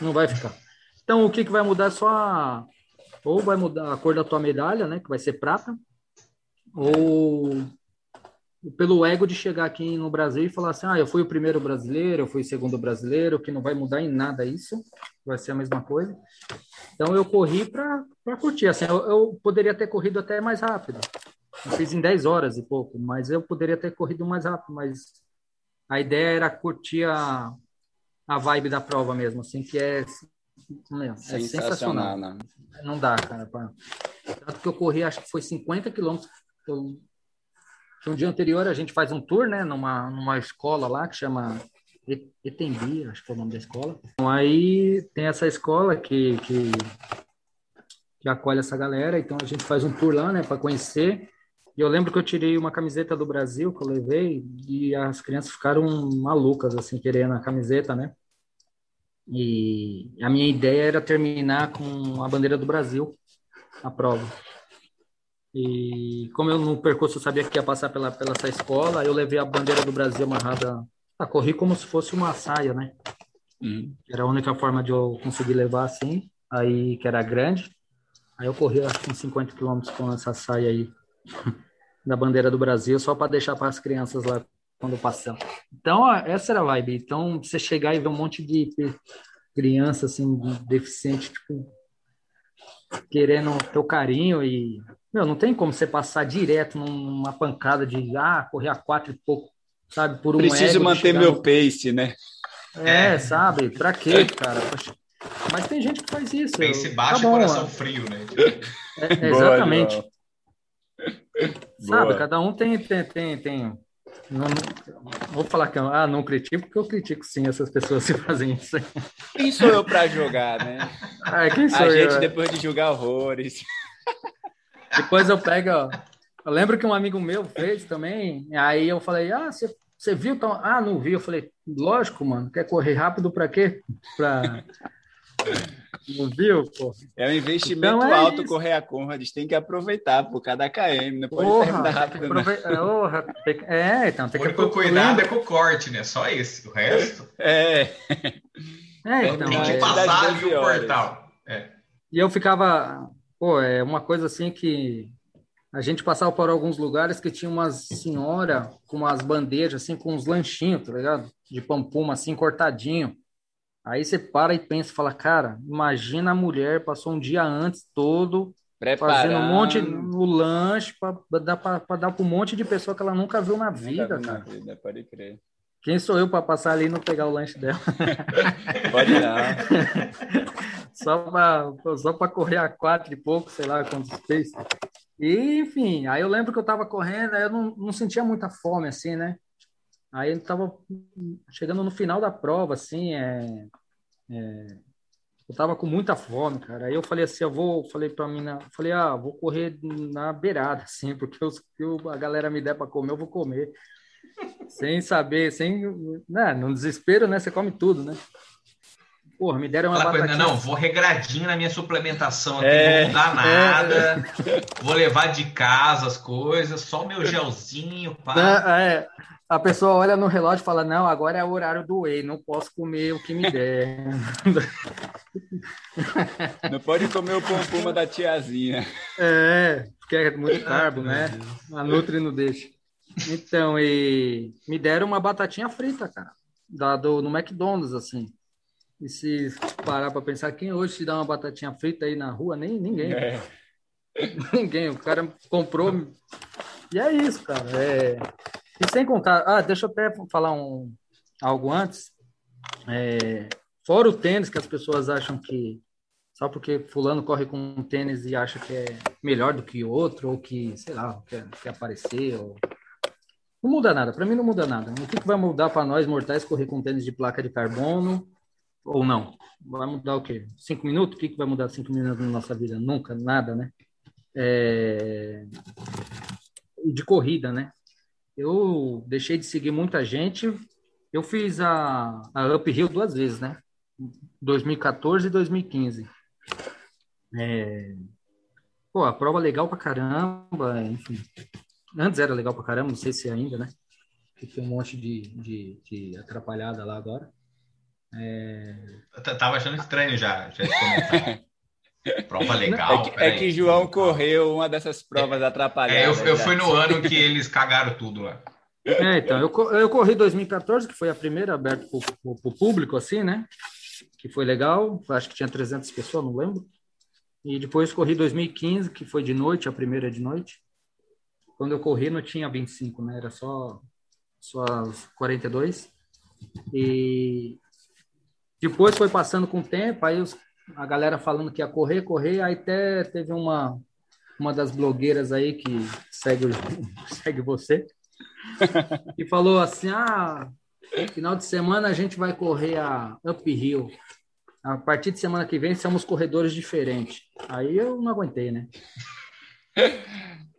Não vai ficar. Então, o que, que vai mudar é só a... Ou vai mudar a cor da tua medalha, né? Que vai ser prata. Ou pelo ego de chegar aqui no Brasil e falar assim, ah, eu fui o primeiro brasileiro, eu fui o segundo brasileiro, que não vai mudar em nada isso, vai ser a mesma coisa. Então eu corri para curtir, assim, eu, eu, poderia ter corrido até mais rápido. Eu fiz em 10 horas e pouco, mas eu poderia ter corrido mais rápido, mas a ideia era curtir a, a vibe da prova mesmo, assim, que é, meu, é sensacional. Né? Não dá, cara. Pra... Tanto que eu corri, acho que foi 50 quilômetros. Eu... No dia anterior a gente faz um tour, né, numa, numa escola lá que chama Etembi, acho que é o nome da escola. Então, aí tem essa escola que, que, que acolhe essa galera, então a gente faz um tour lá, né, para conhecer. E eu lembro que eu tirei uma camiseta do Brasil que eu levei e as crianças ficaram malucas, assim, querendo a camiseta, né? E a minha ideia era terminar com a bandeira do Brasil, a prova. E como eu no percurso eu sabia que ia passar pela, pela essa escola, eu levei a bandeira do Brasil amarrada. Ah, corri como se fosse uma saia, né? Uhum. Era a única forma de eu conseguir levar assim, aí que era grande. Aí eu corri acho que uns 50 quilômetros com essa saia aí da bandeira do Brasil, só para deixar para as crianças lá quando passam. Então, essa era a vibe. Então, você chegar e ver um monte de criança assim, deficiente, tipo, querendo teu carinho e meu, não tem como você passar direto numa pancada de ah, correr a quatro e pouco, sabe, por um Preciso manter meu no... pace, né? É, é, sabe? Pra quê, cara? Mas tem gente que faz isso. Pace baixo tá bom, e coração frio, né? É, exatamente. Boa, sabe, Boa. cada um tem tem tem, tem não, vou falar que eu ah, não critico, porque eu critico sim essas pessoas que fazem isso. Quem sou eu para julgar, né? Ah, quem sou a eu? gente, depois de julgar horrores. Depois eu pego, ó, eu lembro que um amigo meu fez também, aí eu falei, ah, você, você viu? Então, ah, não vi. Eu falei, lógico, mano, quer correr rápido para quê? Para não viu, pô? É um investimento então é alto isso. correr a Conrad, tem que aproveitar por cada KM, não pode porra, terminar rápido. Aprove... É, então tem que aproveitar. cuidado é com o corte, né? Só esse, o resto. É. é então, tem que é, passar ali o portal. É. E eu ficava, pô, é uma coisa assim que a gente passava por alguns lugares que tinha umas senhora com umas bandejas assim com uns lanchinhos, tá ligado? De pampuma assim cortadinho. Aí você para e pensa, fala, cara, imagina a mulher passou um dia antes todo Preparando. fazendo um monte no lanche para dar para dar para um monte de pessoa que ela nunca viu na vida, viu cara. Na vida, pode crer. Quem sou eu para passar ali e não pegar o lanche dela? pode não. só para só para correr a quatro e pouco, sei lá quantos fez. E, enfim, aí eu lembro que eu tava correndo, aí eu não, não sentia muita fome assim, né? Aí ele tava chegando no final da prova, assim, é, é, eu tava com muita fome, cara. Aí eu falei assim, eu vou, falei para mim, falei, ah, vou correr na beirada, assim, porque os que a galera me der para comer, eu vou comer. sem saber, sem, né, no desespero, né, você come tudo, né? Porra, me deram uma coisa, Não, vou regradinho na minha suplementação aqui, é, não mudar é. nada. É. Vou levar de casa as coisas, só meu gelzinho, pá. É, a pessoa olha no relógio e fala: Não, agora é o horário do whey, não posso comer o que me der. Não pode comer o pão da tiazinha. É, porque é muito carbo, né? A Nutri não deixa. Então, e me deram uma batatinha frita, cara, dado no McDonald's, assim. E se parar para pensar, quem hoje te dá uma batatinha frita aí na rua? Nem ninguém. É. Ninguém. O cara comprou. E é isso, cara. É e sem contar, ah, deixa eu até falar um, algo antes. É, fora o tênis, que as pessoas acham que só porque fulano corre com um tênis e acha que é melhor do que outro, ou que, sei lá, quer, quer aparecer, ou... Não muda nada, para mim não muda nada. O que, que vai mudar para nós mortais correr com tênis de placa de carbono ou não? Vai mudar o quê? Cinco minutos? O que, que vai mudar cinco minutos na nossa vida? Nunca, nada, né? É... De corrida, né? Eu deixei de seguir muita gente. Eu fiz a, a Uphill duas vezes, né? 2014 e 2015. É... Pô, a prova legal pra caramba, enfim. Antes era legal pra caramba, não sei se ainda, né? Tem um monte de, de, de atrapalhada lá agora. É... Eu tava achando estranho já, já Prova legal. É que, é que João correu uma dessas provas é, atrapalhadas. É, eu, eu fui no ano que eles cagaram tudo lá. É, então, eu, eu corri 2014, que foi a primeira aberta para o público, assim, né? Que foi legal, acho que tinha 300 pessoas, não lembro. E depois corri 2015, que foi de noite, a primeira de noite. Quando eu corri não tinha 25, né? Era só, só as 42. E depois foi passando com o tempo, aí os a galera falando que ia correr, correr, aí até teve uma, uma das blogueiras aí que segue, segue você, e falou assim, ah, final de semana a gente vai correr a Uphill. A partir de semana que vem somos corredores diferentes. Aí eu não aguentei, né?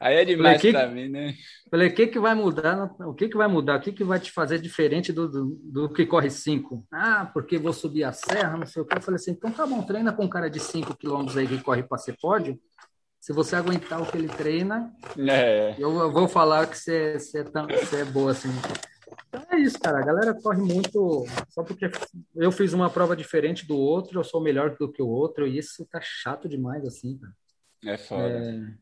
Aí é demais falei, pra mim, né? Falei, o que, que vai mudar? O que, que vai mudar? O que, que vai te fazer diferente do, do, do que corre 5? Ah, porque vou subir a serra, não sei o que. Eu falei assim, então tá bom, treina com um cara de 5 quilômetros aí que corre para ser pódio. Se você aguentar o que ele treina, é. eu, eu vou falar que você, você, é, tão, você é boa assim. Então é isso, cara. A galera corre muito só porque eu fiz uma prova diferente do outro, eu sou melhor do que o outro, e isso tá chato demais, assim, cara. É foda. É...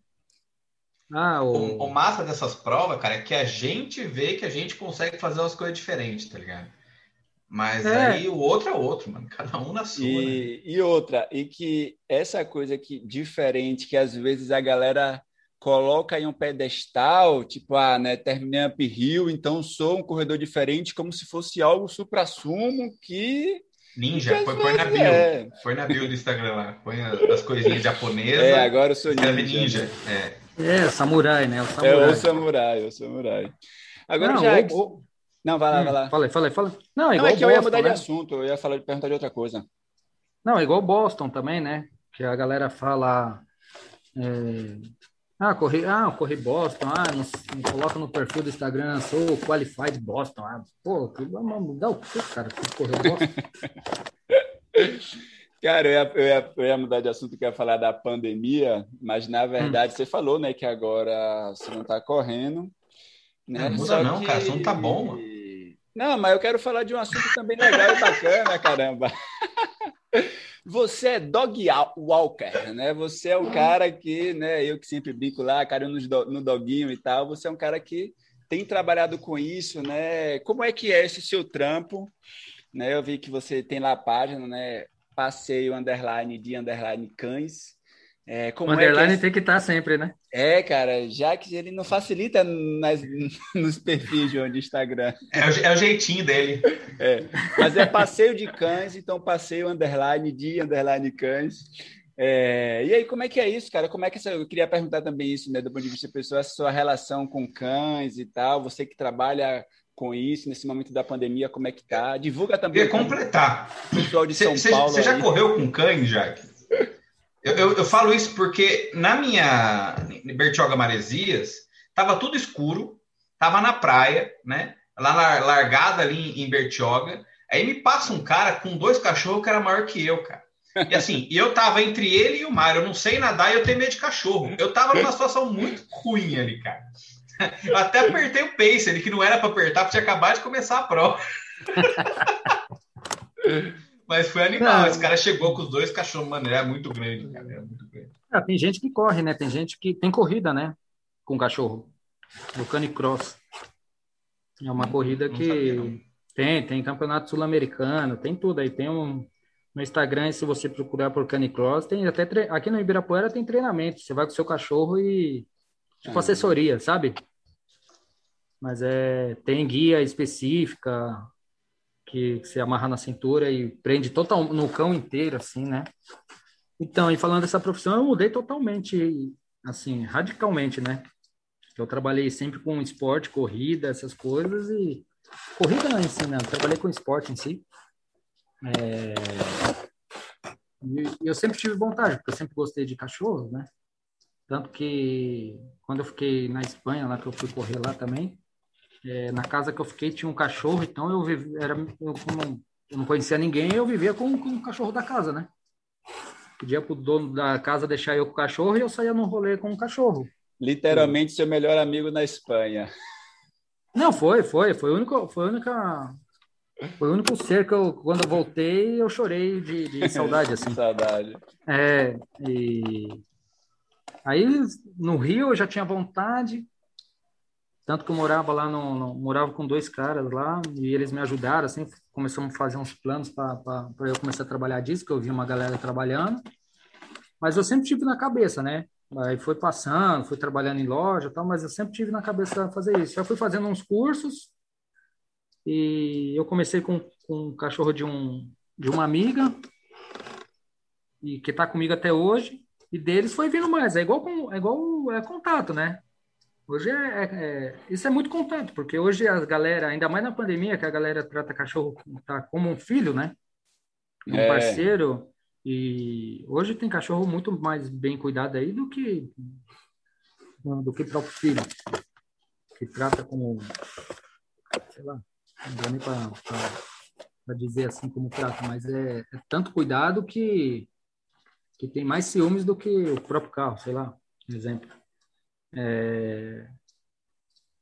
Ah, o... O, o massa dessas provas, cara, é que a gente vê que a gente consegue fazer umas coisas diferentes, tá ligado? Mas é. aí o outro é outro, mano. Cada um na sua. E, né? e outra, e que essa coisa que diferente, que às vezes a galera coloca em um pedestal, tipo, ah, né, terminei Up Hill, então sou um corredor diferente, como se fosse algo supra-sumo que... Ninja, que põe, põe na bio, é. põe na bio do Instagram lá, põe as coisinhas japonesas. É, agora eu sou ninja. ninja. É. é, samurai, né? O samurai. É o samurai, o samurai. Agora, Não, já... Não, vai lá, hum, vai lá. Falei, falei, falei. Não, é igual Não, é que Boston, eu ia mudar né? de assunto, eu ia falar, perguntar de outra coisa. Não, é igual Boston também, né? Que a galera fala... É ah, corri, ah, corri Boston, ah, não, coloca no perfil do Instagram, sou qualified Boston. Ah, pô, que mudar o que, cara? Correu Boston? Cara, eu ia, eu, ia, eu ia, mudar de assunto, que ia falar da pandemia, mas na verdade hum. você falou, né, que agora você não está correndo. Né? Não muda não, que... cara, não tá bom, mano. Não, mas eu quero falar de um assunto também legal e bacana, caramba. Você é dog walker, né? Você é o cara que, né? Eu que sempre brinco lá, cara, no, no doguinho e tal. Você é um cara que tem trabalhado com isso, né? Como é que é esse seu trampo? Né? Eu vi que você tem lá a página, né? Passeio underline de underline cães. É, como o underline é que é... tem que estar tá sempre, né? É, cara, já que ele não facilita nas, nos perfis de onde Instagram. É o, é o, jeitinho dele. É, mas é passeio de cães, então passeio underline de underline cães. É, e aí, como é que é isso, cara? Como é que essa, eu queria perguntar também isso, né, do ponto de vista pessoal, essa sua relação com cães e tal, você que trabalha com isso nesse momento da pandemia, como é que tá? Divulga também. Eu ia completar. Pessoal de São cê, Paulo. Você já correu com cães, Jack? Eu, eu, eu, falo isso porque na minha Bertioga Maresias tava tudo escuro, tava na praia, né? Lá na, largada ali em Bertioga. Aí me passa um cara com dois cachorros que era maior que eu, cara. E assim, eu tava entre ele e o Mário. Eu não sei nadar e eu tenho medo de cachorro. Eu tava numa situação muito ruim ali, cara. Eu até apertei o pace ali, que não era para apertar, porque tinha acabado de começar a prova. Mas foi animal. Não. Esse cara chegou com os dois cachorros, mano. Ele é muito grande, cara. É muito grande. Ah, tem gente que corre, né? Tem gente que tem corrida, né? Com cachorro. O canicross. É uma não, corrida não que sabia, tem, tem campeonato sul-americano, tem tudo aí. Tem um no Instagram, se você procurar por canicross, tem até tre... aqui no Ibirapuera tem treinamento. Você vai com seu cachorro e tipo ah. assessoria, sabe? Mas é tem guia específica, que, que você amarra na cintura e prende total no cão inteiro, assim, né? Então, e falando dessa profissão, eu mudei totalmente, assim, radicalmente, né? Eu trabalhei sempre com esporte, corrida, essas coisas e corrida não em si, né? Eu trabalhei com esporte em si. É... E eu sempre tive vontade, porque eu sempre gostei de cachorros, né? Tanto que quando eu fiquei na Espanha, lá que eu fui correr lá também, é, na casa que eu fiquei tinha um cachorro, então eu vivi, era, eu, como eu não conhecia ninguém, eu vivia com, com o cachorro da casa, né? Pedia pro dono da casa deixar eu com o cachorro e eu saía no rolê com o cachorro. Literalmente seu melhor amigo na Espanha. Não, foi, foi, foi o único, foi a única foi o único ser que eu, quando eu voltei, eu chorei de, de saudade, assim. saudade. É, e aí no Rio eu já tinha vontade, tanto que eu morava lá, no, no, morava com dois caras lá, e eles me ajudaram, assim, começamos a fazer uns planos para eu começar a trabalhar disso, que eu vi uma galera trabalhando. Mas eu sempre tive na cabeça, né? Aí foi passando, fui trabalhando em loja tal, mas eu sempre tive na cabeça fazer isso. Já fui fazendo uns cursos, e eu comecei com, com um cachorro de, um, de uma amiga, e que está comigo até hoje, e deles foi vindo mais. É igual, com, é igual é contato, né? Hoje é, é, é, isso é muito contato, porque hoje a galera, ainda mais na pandemia, que a galera trata cachorro tá como um filho, né? Um é. parceiro. E hoje tem cachorro muito mais bem cuidado aí do que do que próprio filho, que trata como, sei lá, não dá nem para dizer assim como trata, mas é, é tanto cuidado que que tem mais ciúmes do que o próprio carro, sei lá, exemplo. É...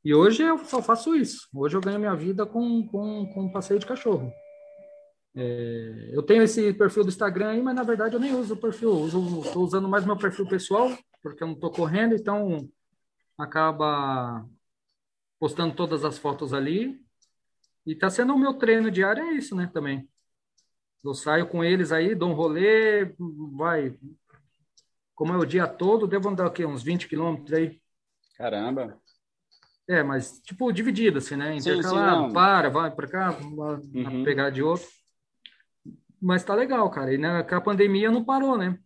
E hoje eu só faço isso. Hoje eu ganho minha vida com, com, com passeio de cachorro. É, eu tenho esse perfil do Instagram aí, mas na verdade eu nem uso o perfil. Estou usando mais meu perfil pessoal, porque eu não estou correndo, então acaba postando todas as fotos ali. E está sendo o meu treino diário, é isso, né? Também. Eu saio com eles aí, dou um rolê, vai. Como é o dia todo, devo andar aqui uns 20 quilômetros aí. Caramba. É, mas tipo dividido assim, né? Intercalado, sim, sim, para, vai para cá, vai uhum. pegar de outro. Mas tá legal, cara. E com a pandemia não parou, né?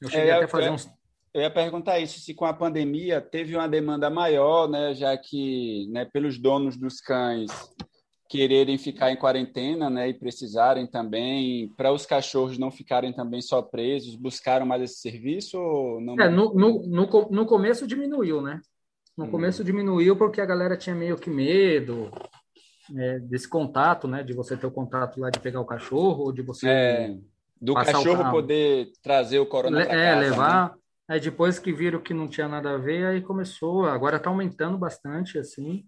Eu cheguei é, até a fazer eu, uns. Eu ia perguntar isso, se com a pandemia teve uma demanda maior, né? Já que, né, pelos donos dos cães quererem ficar em quarentena, né, e precisarem também, para os cachorros não ficarem também só presos, buscaram mais esse serviço ou não? É, no, no, no, no começo diminuiu, né? No hum. começo diminuiu porque a galera tinha meio que medo é, desse contato, né, de você ter o contato lá de pegar o cachorro, ou de você é, do cachorro poder trazer o corona para é, casa, levar. Né? Aí depois que viram que não tinha nada a ver, aí começou. Agora está aumentando bastante, assim.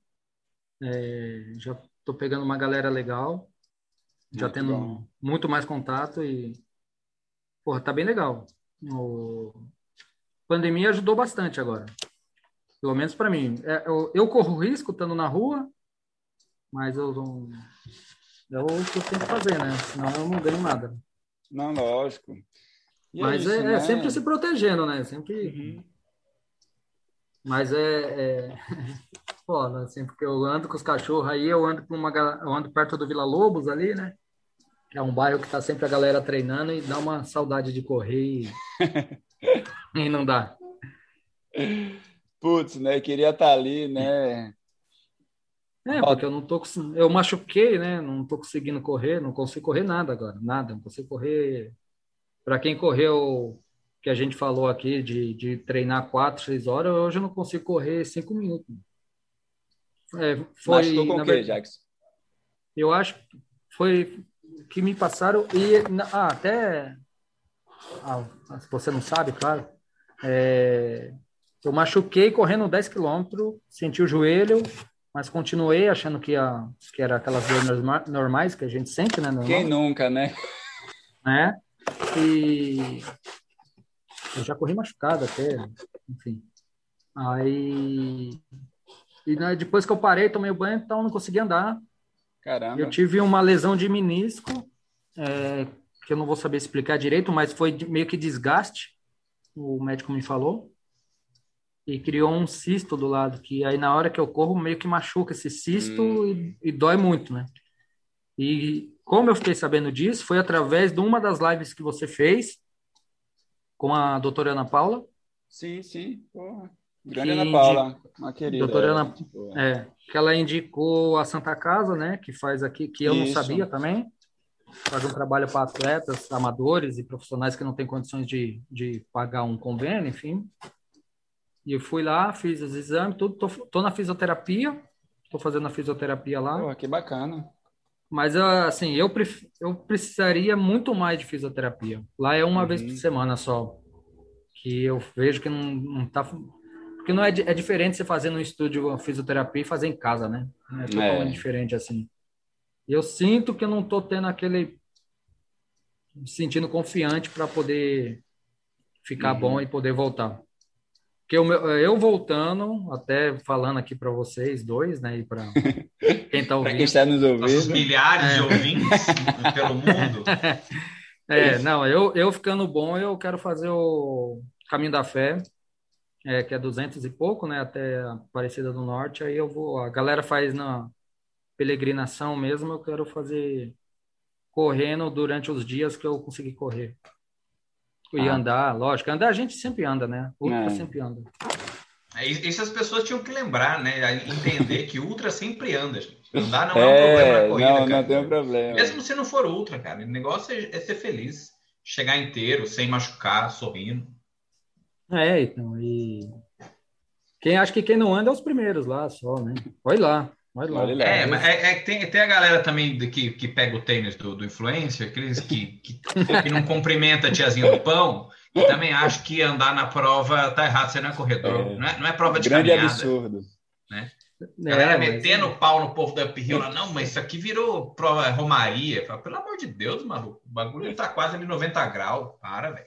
É, já Tô pegando uma galera legal, já muito tendo bom. muito mais contato e porra, tá bem legal. O pandemia ajudou bastante agora. Pelo menos para mim. É, eu, eu, corro risco estando na rua, mas eu não. É o que eu tenho que fazer, né? Senão eu não ganho nada. Não, lógico. E é mas é, isso, é, né? é, sempre se protegendo, né? Sempre. Uhum. Mas é, é... foda, assim, porque eu ando com os cachorros aí, eu ando uma eu ando perto do Vila Lobos ali, né? É um bairro que tá sempre a galera treinando e dá uma saudade de correr e, e não dá. Putz, né? Queria estar tá ali, né? É, porque eu não tô eu machuquei, né? Não tô conseguindo correr, não consigo correr nada agora, nada, não consigo correr. Para quem correu que a gente falou aqui de, de treinar quatro, seis horas, hoje eu não consigo correr cinco minutos. É, foi, Machucou com o quê, Jackson? Eu acho que foi que me passaram e ah, até ah, se você não sabe, claro, é, eu machuquei correndo 10 quilômetros, senti o joelho, mas continuei achando que, a, que era aquelas dores normais que a gente sente, né? Normal. Quem nunca, né? né? E eu já corri machucado até, enfim. Aí. E né, depois que eu parei, tomei o banho, então não consegui andar. Caramba. Eu tive uma lesão de menisco, é, que eu não vou saber explicar direito, mas foi meio que desgaste, o médico me falou. E criou um cisto do lado, que aí na hora que eu corro, meio que machuca esse cisto hum. e, e dói muito, né? E como eu fiquei sabendo disso, foi através de uma das lives que você fez, com a doutora Ana Paula. Sim, sim. Porra. Grande Ana Paula, uma querida. Doutora Ana, é, que ela indicou a Santa Casa, né, que faz aqui, que eu Isso. não sabia também, faz um trabalho para atletas, amadores e profissionais que não têm condições de, de pagar um convênio, enfim. E eu fui lá, fiz os exames, tudo, tô, tô na fisioterapia, tô fazendo a fisioterapia lá. Pô, que bacana. Mas, assim, eu, pref... eu precisaria muito mais de fisioterapia. Lá é uma uhum. vez por semana só. Que eu vejo que não, não tá. Porque não é, é diferente você fazer no estúdio fisioterapia e fazer em casa, né? É totalmente é. diferente, assim. Eu sinto que eu não tô tendo aquele. Me sentindo confiante para poder ficar uhum. bom e poder voltar. Porque eu, eu voltando, até falando aqui para vocês dois, né, e para quem está ouvindo. quem está nos ouvindo. Nossos milhares é. de ouvintes pelo mundo. É, não, eu, eu ficando bom, eu quero fazer o Caminho da Fé, é, que é 200 e pouco, né, até a Aparecida do Norte, aí eu vou, a galera faz na peregrinação mesmo, eu quero fazer correndo durante os dias que eu conseguir correr. E ah. andar, lógico. Andar a gente sempre anda, né? Ultra é. sempre anda. É, isso as pessoas tinham que lembrar, né? Entender que ultra sempre anda. Andar não é, um é, problema na corrida, não, cara. Não tem um problema. Mesmo se não for ultra, cara. O negócio é, é ser feliz. Chegar inteiro, sem machucar, sorrindo. É, então. E quem acha que quem não anda é os primeiros lá só, né? Olha lá. Olha lá. É, mas é, é, tem, tem a galera também que, que pega o tênis do, do influencer, aqueles que, que, que não cumprimenta a tiazinha do pão, e também acho que andar na prova tá errado, você não é corredor. É. Não, é, não é prova de Grande caminhada. absurdo. Né? Galera é, metendo o pau no povo da Uphill lá, não, mas isso aqui virou prova Romaria. Fala, Pelo amor de Deus, maluco, o bagulho tá quase ali 90 graus. Para, velho.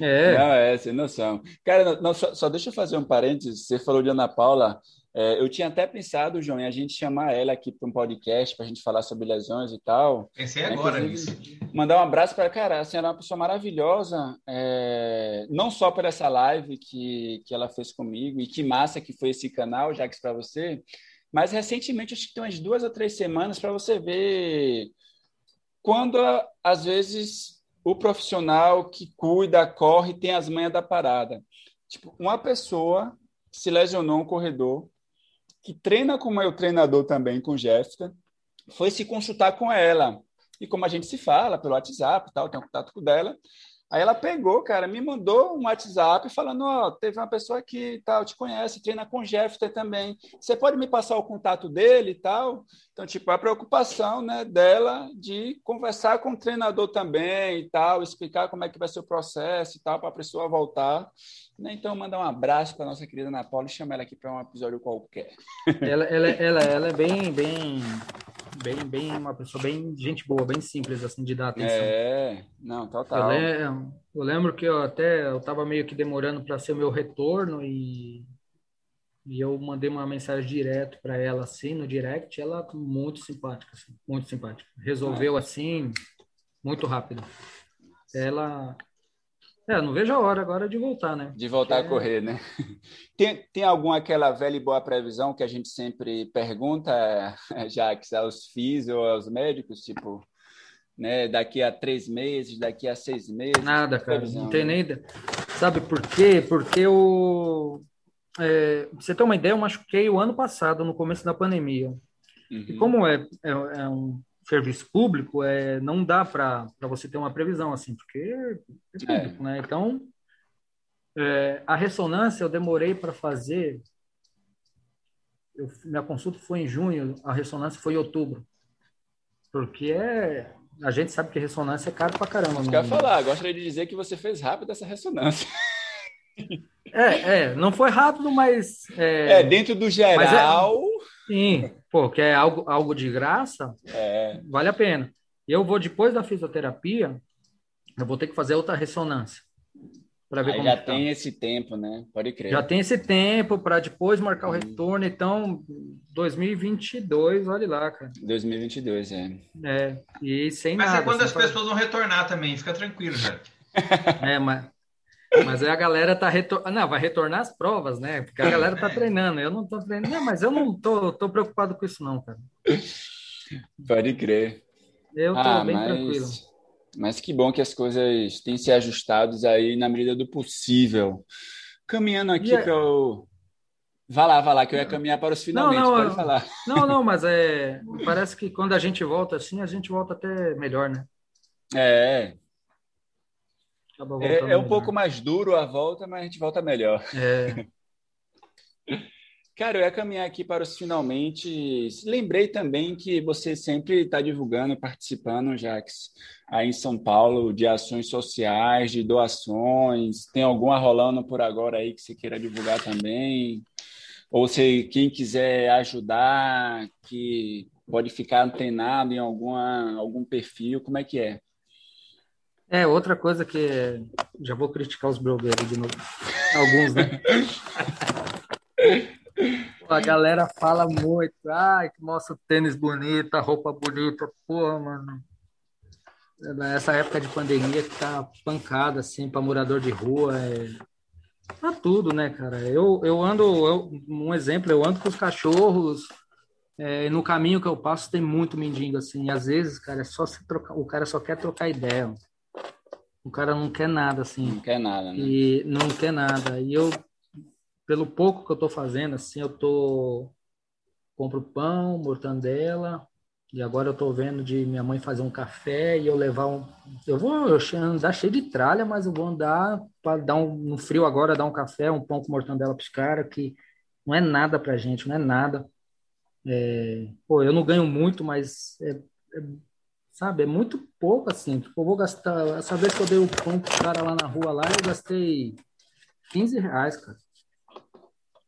É. Não, é, sem noção. Cara, não, só, só, deixa eu fazer um parênteses. Você falou de Ana Paula. É, eu tinha até pensado, João, em a gente chamar ela aqui para um podcast para a gente falar sobre lesões e tal. Pensei né, agora nisso. Mandar um abraço para cara. A senhora é uma pessoa maravilhosa, é, não só por essa live que, que ela fez comigo e que massa que foi esse canal, já que para você, mas recentemente, acho que tem umas duas ou três semanas para você ver quando às vezes o profissional que cuida, corre, tem as manhas da parada. Tipo, uma pessoa se lesionou um corredor, que treina com o meu treinador também, com Jéssica, foi se consultar com ela. E como a gente se fala pelo WhatsApp, tal, tem um contato com dela, Aí ela pegou, cara, me mandou um WhatsApp falando: Ó, oh, teve uma pessoa que tal, te conhece, treina com Jeffter também. Você pode me passar o contato dele e tal? Então, tipo, a preocupação né, dela de conversar com o treinador também e tal, explicar como é que vai ser o processo e tal, para a pessoa voltar. Né? Então, mandar um abraço para nossa querida Ana Paula e chamar ela aqui para um episódio qualquer. Ela, ela, ela, ela é bem, bem bem, bem, uma pessoa bem gente boa, bem simples, assim, de dar atenção. É, não, total. Eu lembro, eu lembro que eu até, eu tava meio que demorando para ser o meu retorno e, e eu mandei uma mensagem direto para ela, assim, no direct, ela muito simpática, assim, muito simpática. Resolveu, é. assim, muito rápido. Ela, é, não vejo a hora agora de voltar, né? De voltar a correr, né? Tem, tem alguma aquela velha e boa previsão que a gente sempre pergunta, Jax, aos FIS ou aos médicos, tipo, né, daqui a três meses, daqui a seis meses? Nada, cara, previsão, não tem né? nem... Sabe por quê? Porque o... É, você ter uma ideia, eu machuquei o ano passado, no começo da pandemia. Uhum. E como é, é, é um serviço público, é, não dá para você ter uma previsão assim, porque é público, é. né? Então, é, a ressonância eu demorei para fazer. Eu, minha consulta foi em junho, a ressonância foi em outubro. Porque é, a gente sabe que ressonância é caro para caramba. Quer falar, gostaria de dizer que você fez rápido essa ressonância. É, é, não foi rápido, mas. É, é dentro do é geral. Sim, pô, que é algo, algo de graça, é. vale a pena. Eu vou, depois da fisioterapia, eu vou ter que fazer outra ressonância. Para ver Aí como já tem tá. esse tempo, né? Pode crer. Já tem esse tempo para depois marcar o hum. retorno. Então, 2022, olha lá, cara. 2022, é. É, e sem mas nada. Mas é quando as pessoas vão retornar também, fica tranquilo, já. É, mas mas aí a galera tá retornando. Não, vai retornar as provas, né? Porque a galera tá treinando. Eu não tô treinando. Não, mas eu não tô, tô preocupado com isso, não, cara. Pode crer. Eu tô ah, bem mas... tranquilo. Mas que bom que as coisas têm se ajustados aí na medida do possível. Caminhando aqui é... para o. Vá lá, vá lá, que eu ia caminhar para os finalmente, não, não, pode falar. Não, não, mas é. Parece que quando a gente volta assim, a gente volta até melhor, né? É, é, é, um pouco mais duro a volta, mas a gente volta melhor. É. Cara, eu ia caminhar aqui para os finalmente. Lembrei também que você sempre está divulgando, participando, Jax, aí em São Paulo, de ações sociais, de doações. Tem alguma rolando por agora aí que você queira divulgar também? Ou se quem quiser ajudar, que pode ficar antenado em alguma, algum perfil, como é que é? É, outra coisa que já vou criticar os blogueiros de novo. Alguns, né? a galera fala muito, ai, que mostra o tênis bonito, a roupa bonita. Pô, mano. Nessa época de pandemia que tá pancada, assim, para morador de rua, é... Tá tudo, né, cara? Eu, eu ando, eu, um exemplo, eu ando com os cachorros, é, no caminho que eu passo tem muito mendigo, assim, e às vezes, cara, é só se trocar, o cara só quer trocar ideia. O cara não quer nada, assim. Não quer nada, né? E não quer nada. E eu, pelo pouco que eu tô fazendo, assim, eu tô... Compro pão, mortandela, e agora eu tô vendo de minha mãe fazer um café e eu levar um... Eu vou andar cheio de tralha, mas eu vou andar para dar um... No frio agora, dar um café, um pão com mortandela pros caras, que não é nada pra gente, não é nada. É... Pô, eu não ganho muito, mas é, é sabe? É muito pouco assim. Tipo, eu vou gastar. Essa vez que eu dei o pão pro cara lá na rua lá, eu gastei 15 reais, cara.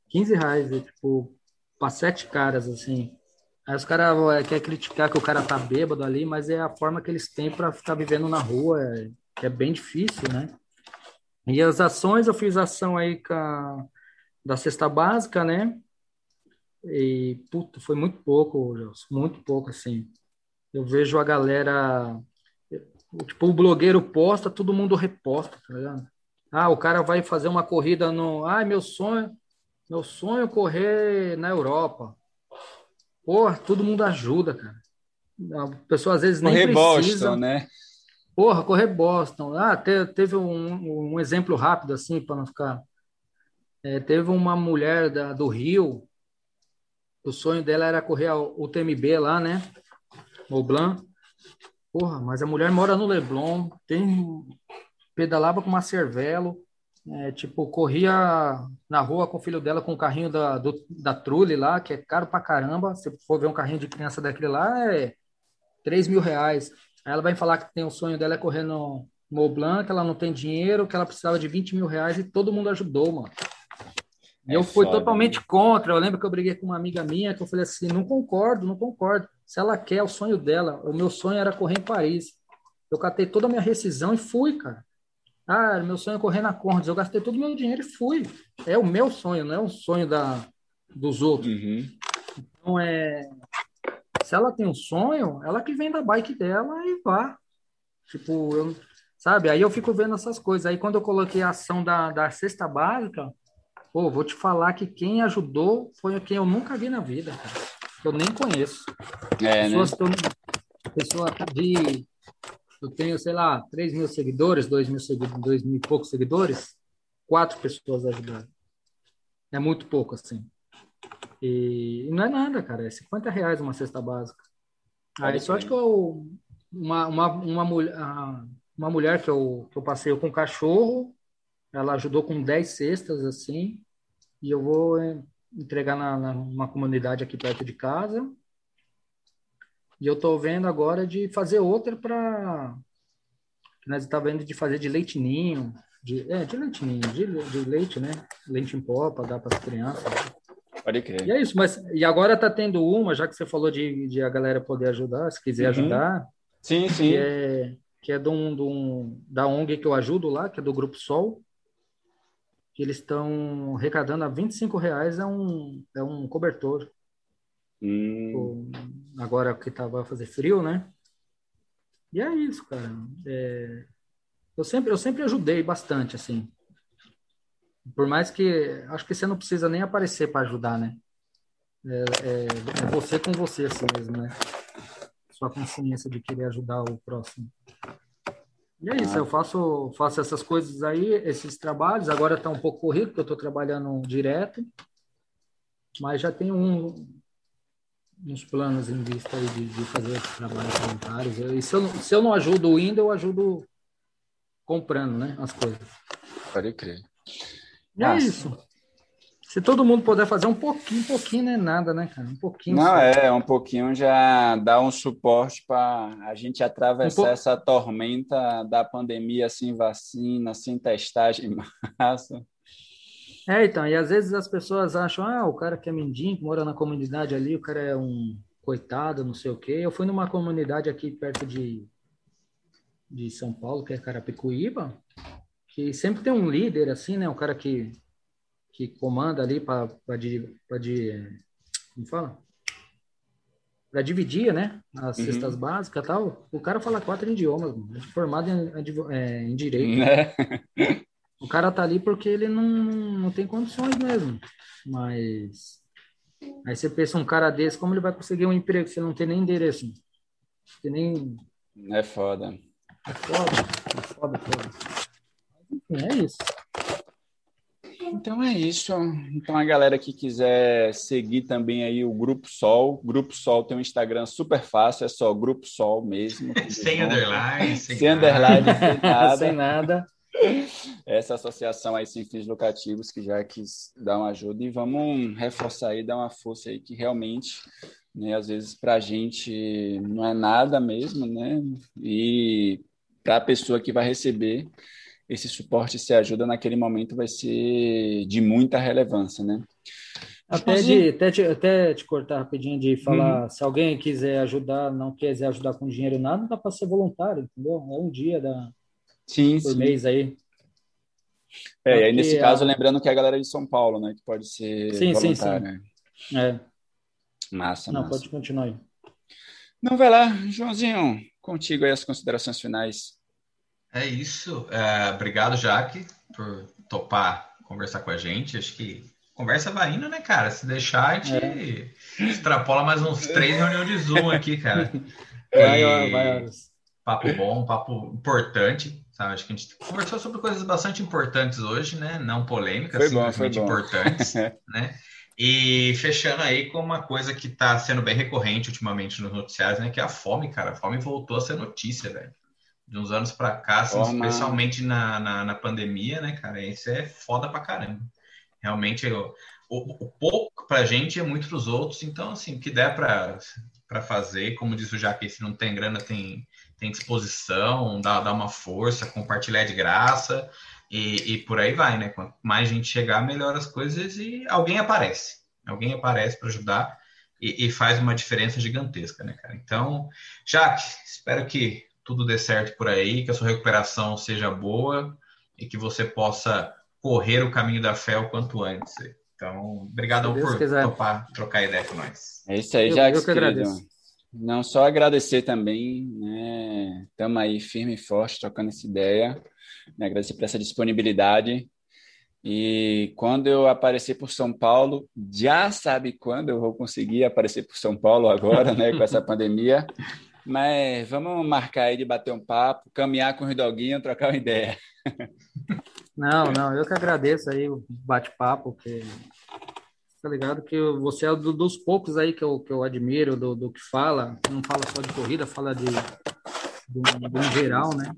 15 reais. E, tipo, para sete caras, assim. Aí os caras é, querem criticar que o cara tá bêbado ali, mas é a forma que eles têm para ficar vivendo na rua, é, é bem difícil, né? E as ações, eu fiz ação aí com a, da cesta básica, né? E, puta, foi muito pouco, muito pouco, assim. Eu vejo a galera, tipo, o blogueiro posta, todo mundo reposta, tá ligado? Ah, o cara vai fazer uma corrida no. Ah, meu sonho, meu sonho é correr na Europa. Porra, todo mundo ajuda, cara. A pessoa às vezes nem correr precisa. Boston, né? Porra, correr Boston. Ah, teve um, um exemplo rápido assim, para não ficar. É, teve uma mulher da, do Rio, o sonho dela era correr o TMB lá, né? O Blanc. Porra, mas a mulher mora no Leblon, tem pedalava com uma Cervelo, é, tipo, corria na rua com o filho dela com o carrinho da, do, da Trulli lá, que é caro pra caramba. Se for ver um carrinho de criança daquele lá, é 3 mil reais. Aí ela vai falar que tem o sonho dela é correr no Moblan, que ela não tem dinheiro, que ela precisava de 20 mil reais e todo mundo ajudou, mano. E é eu fui foda, totalmente né? contra. Eu lembro que eu briguei com uma amiga minha que eu falei assim: não concordo, não concordo. Se ela quer, é o sonho dela. O meu sonho era correr em Paris. Eu catei toda a minha rescisão e fui, cara. Ah, meu sonho é correr na Condes. Eu gastei todo o meu dinheiro e fui. É o meu sonho, não é o sonho da, dos outros. Uhum. Então, é, se ela tem um sonho, ela que vem da bike dela e vá. Tipo, eu, sabe? Aí eu fico vendo essas coisas. Aí quando eu coloquei a ação da, da cesta básica, pô, vou te falar que quem ajudou foi quem eu nunca vi na vida, cara. Eu nem conheço. É, né? Pessoas né? Tão, pessoa de. Eu tenho, sei lá, 3 mil seguidores, 2 mil, seguidores, 2 mil e poucos seguidores. Quatro pessoas ajudaram. É muito pouco, assim. E, não é nada, cara. É 50 reais uma cesta básica. Aí só acho que eu, uma, uma, uma, mulher, uma mulher que eu, que eu passei com cachorro, ela ajudou com 10 cestas, assim, e eu vou entregar na, na uma comunidade aqui perto de casa. E eu tô vendo agora de fazer outra para nós estávamos vendo de fazer de leitinho, de, é, de leitinho, de, de leite, né? Leite em pó para dar para as crianças. Pode crer. E é isso, mas e agora tá tendo uma, já que você falou de, de a galera poder ajudar, se quiser uhum. ajudar. Sim, sim. Que é, que é de um, de um, da ONG que eu ajudo lá, que é do Grupo Sol. Que eles estão arrecadando a 25 reais é um, é um cobertor. Hum. Agora que tava a fazer frio, né? E é isso, cara. É, eu, sempre, eu sempre ajudei bastante, assim. Por mais que acho que você não precisa nem aparecer para ajudar, né? É, é, é, você com você assim mesmo, né? Sua consciência de querer ajudar o próximo. E é isso, eu faço, faço essas coisas aí, esses trabalhos. Agora está um pouco corrido, porque eu estou trabalhando direto, mas já tenho um, uns planos em vista aí de, de fazer esses trabalhos voluntários. e se eu, se eu não ajudo indo, eu ajudo comprando, né? As coisas. Pode crer. E é isso. Se todo mundo puder fazer um pouquinho, um pouquinho não é nada, né, cara? Um pouquinho. Não, só. é, um pouquinho já dá um suporte para a gente atravessar um essa tormenta da pandemia sem vacina, sem testagem massa. É, então, e às vezes as pessoas acham, ah, o cara que é mendigo, mora na comunidade ali, o cara é um coitado, não sei o quê. Eu fui numa comunidade aqui perto de, de São Paulo, que é Carapicuíba, que sempre tem um líder, assim, né? Um cara que, que comanda ali para de, de. Como fala? Para dividir, né? As uhum. cestas básicas e tal. O cara fala quatro idiomas, é formado em, é, em direito. Né? O cara tá ali porque ele não, não tem condições mesmo. Mas. Aí você pensa um cara desse, como ele vai conseguir um emprego se não tem nem endereço? Não tem nem. É foda. É foda, é foda, é foda. Enfim, é isso. Então é isso. Então a galera que quiser seguir também aí o Grupo Sol, Grupo Sol tem um Instagram super fácil, é só Grupo Sol mesmo. sem underline, sem, sem underline, sem nada. sem nada. Essa associação aí sem fins lucrativos que já quis dar uma ajuda e vamos reforçar aí, dar uma força aí que realmente, né, às vezes para a gente não é nada mesmo, né? E para a pessoa que vai receber esse suporte, se ajuda naquele momento vai ser de muita relevância, né? Até, de, até, te, até te cortar rapidinho de falar, uhum. se alguém quiser ajudar, não quiser ajudar com dinheiro nada, dá para ser voluntário, entendeu? É um dia da, sim, por sim. mês aí. É, e aí nesse caso, a... lembrando que é a galera de São Paulo, né, que pode ser sim, voluntária. Sim, sim. É. Massa, Não, massa. pode continuar aí. Não, vai lá, Joãozinho, contigo aí as considerações finais. É isso. É, obrigado, Jaque, por topar conversar com a gente. Acho que conversa vai indo, né, cara? Se deixar, a gente é. extrapola mais uns três reuniões de Zoom aqui, cara. Vai, e... vai, Papo bom, papo importante, sabe? Acho que a gente conversou sobre coisas bastante importantes hoje, né? Não polêmicas, foi simplesmente bom, foi bom. importantes, né? E fechando aí com uma coisa que está sendo bem recorrente ultimamente nos noticiários, né? Que é a fome, cara. A fome voltou a ser notícia, velho. De uns anos para cá, assim, especialmente na, na, na, pandemia, né, cara? Isso é foda pra caramba. Realmente, eu, o, o pouco pra gente é muito pros outros. Então, assim, o que der pra, pra fazer, como disse o Jaque, se não tem grana, tem, tem disposição, dá, dá uma força, compartilhar de graça. E, e, por aí vai, né? Quanto mais gente chegar, melhor as coisas e alguém aparece. Alguém aparece para ajudar e, e, faz uma diferença gigantesca, né, cara? Então, Jaque, espero que tudo dê certo por aí, que a sua recuperação seja boa e que você possa correr o caminho da fé o quanto antes. Então, obrigado por quiser. topar, trocar ideia com nós. É isso aí, Jaque. Eu, eu que agradeço. Não só agradecer também, né? Estamos aí firme e forte, trocando essa ideia. Né? Agradecer por essa disponibilidade. E quando eu aparecer por São Paulo, já sabe quando eu vou conseguir aparecer por São Paulo agora, né, com essa pandemia. Mas vamos marcar aí de bater um papo, caminhar com o Ridoguinho, trocar uma ideia. Não, não, eu que agradeço aí o bate-papo, porque tá ligado que você é do, dos poucos aí que eu, que eu admiro, do, do que fala, não fala só de corrida, fala de, de um geral, né?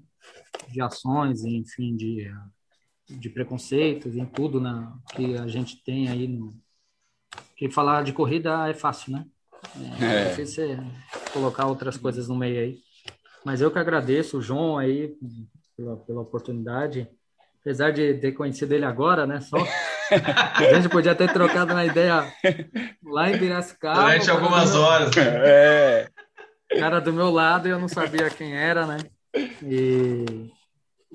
de ações, enfim, de, de preconceitos, em tudo na, que a gente tem aí. No, que falar de corrida é fácil, né? É, é. difícil você colocar outras coisas no meio aí. Mas eu que agradeço o João aí pela, pela oportunidade. Apesar de ter conhecido ele agora, né? Só a gente podia ter trocado uma ideia lá em Piracicaba. Durante algumas meu... horas. É. Cara do meu lado e eu não sabia quem era, né? E,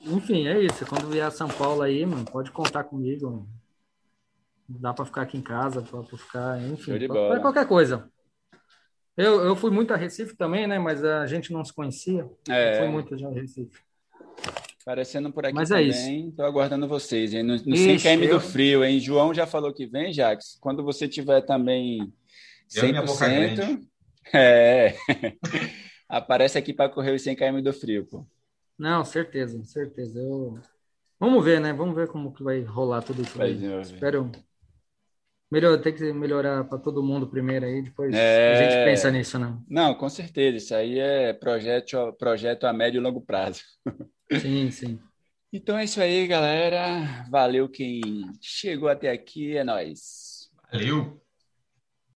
enfim, é isso. Quando vier a São Paulo aí, mano, pode contar comigo. Dá para ficar aqui em casa, para ficar, enfim, para qualquer coisa. Eu, eu fui muito a Recife também, né? Mas a gente não se conhecia. É. Eu fui muito já a Recife. Aparecendo por aqui Mas é também. Estou aguardando vocês, hein? No, no Ixi, 100 km eu... do frio, hein? João já falou que vem, Jax. Quando você tiver também 100%... É. aparece aqui para correr os 100 km do frio, pô. Não, certeza, certeza. Eu... Vamos ver, né? Vamos ver como que vai rolar tudo isso aí. Espero. Melhor, tem que melhorar para todo mundo primeiro aí, depois é... a gente pensa nisso, né? Não, com certeza. Isso aí é projeto, projeto a médio e longo prazo. Sim, sim. Então é isso aí, galera. Valeu quem chegou até aqui, é nós. Valeu.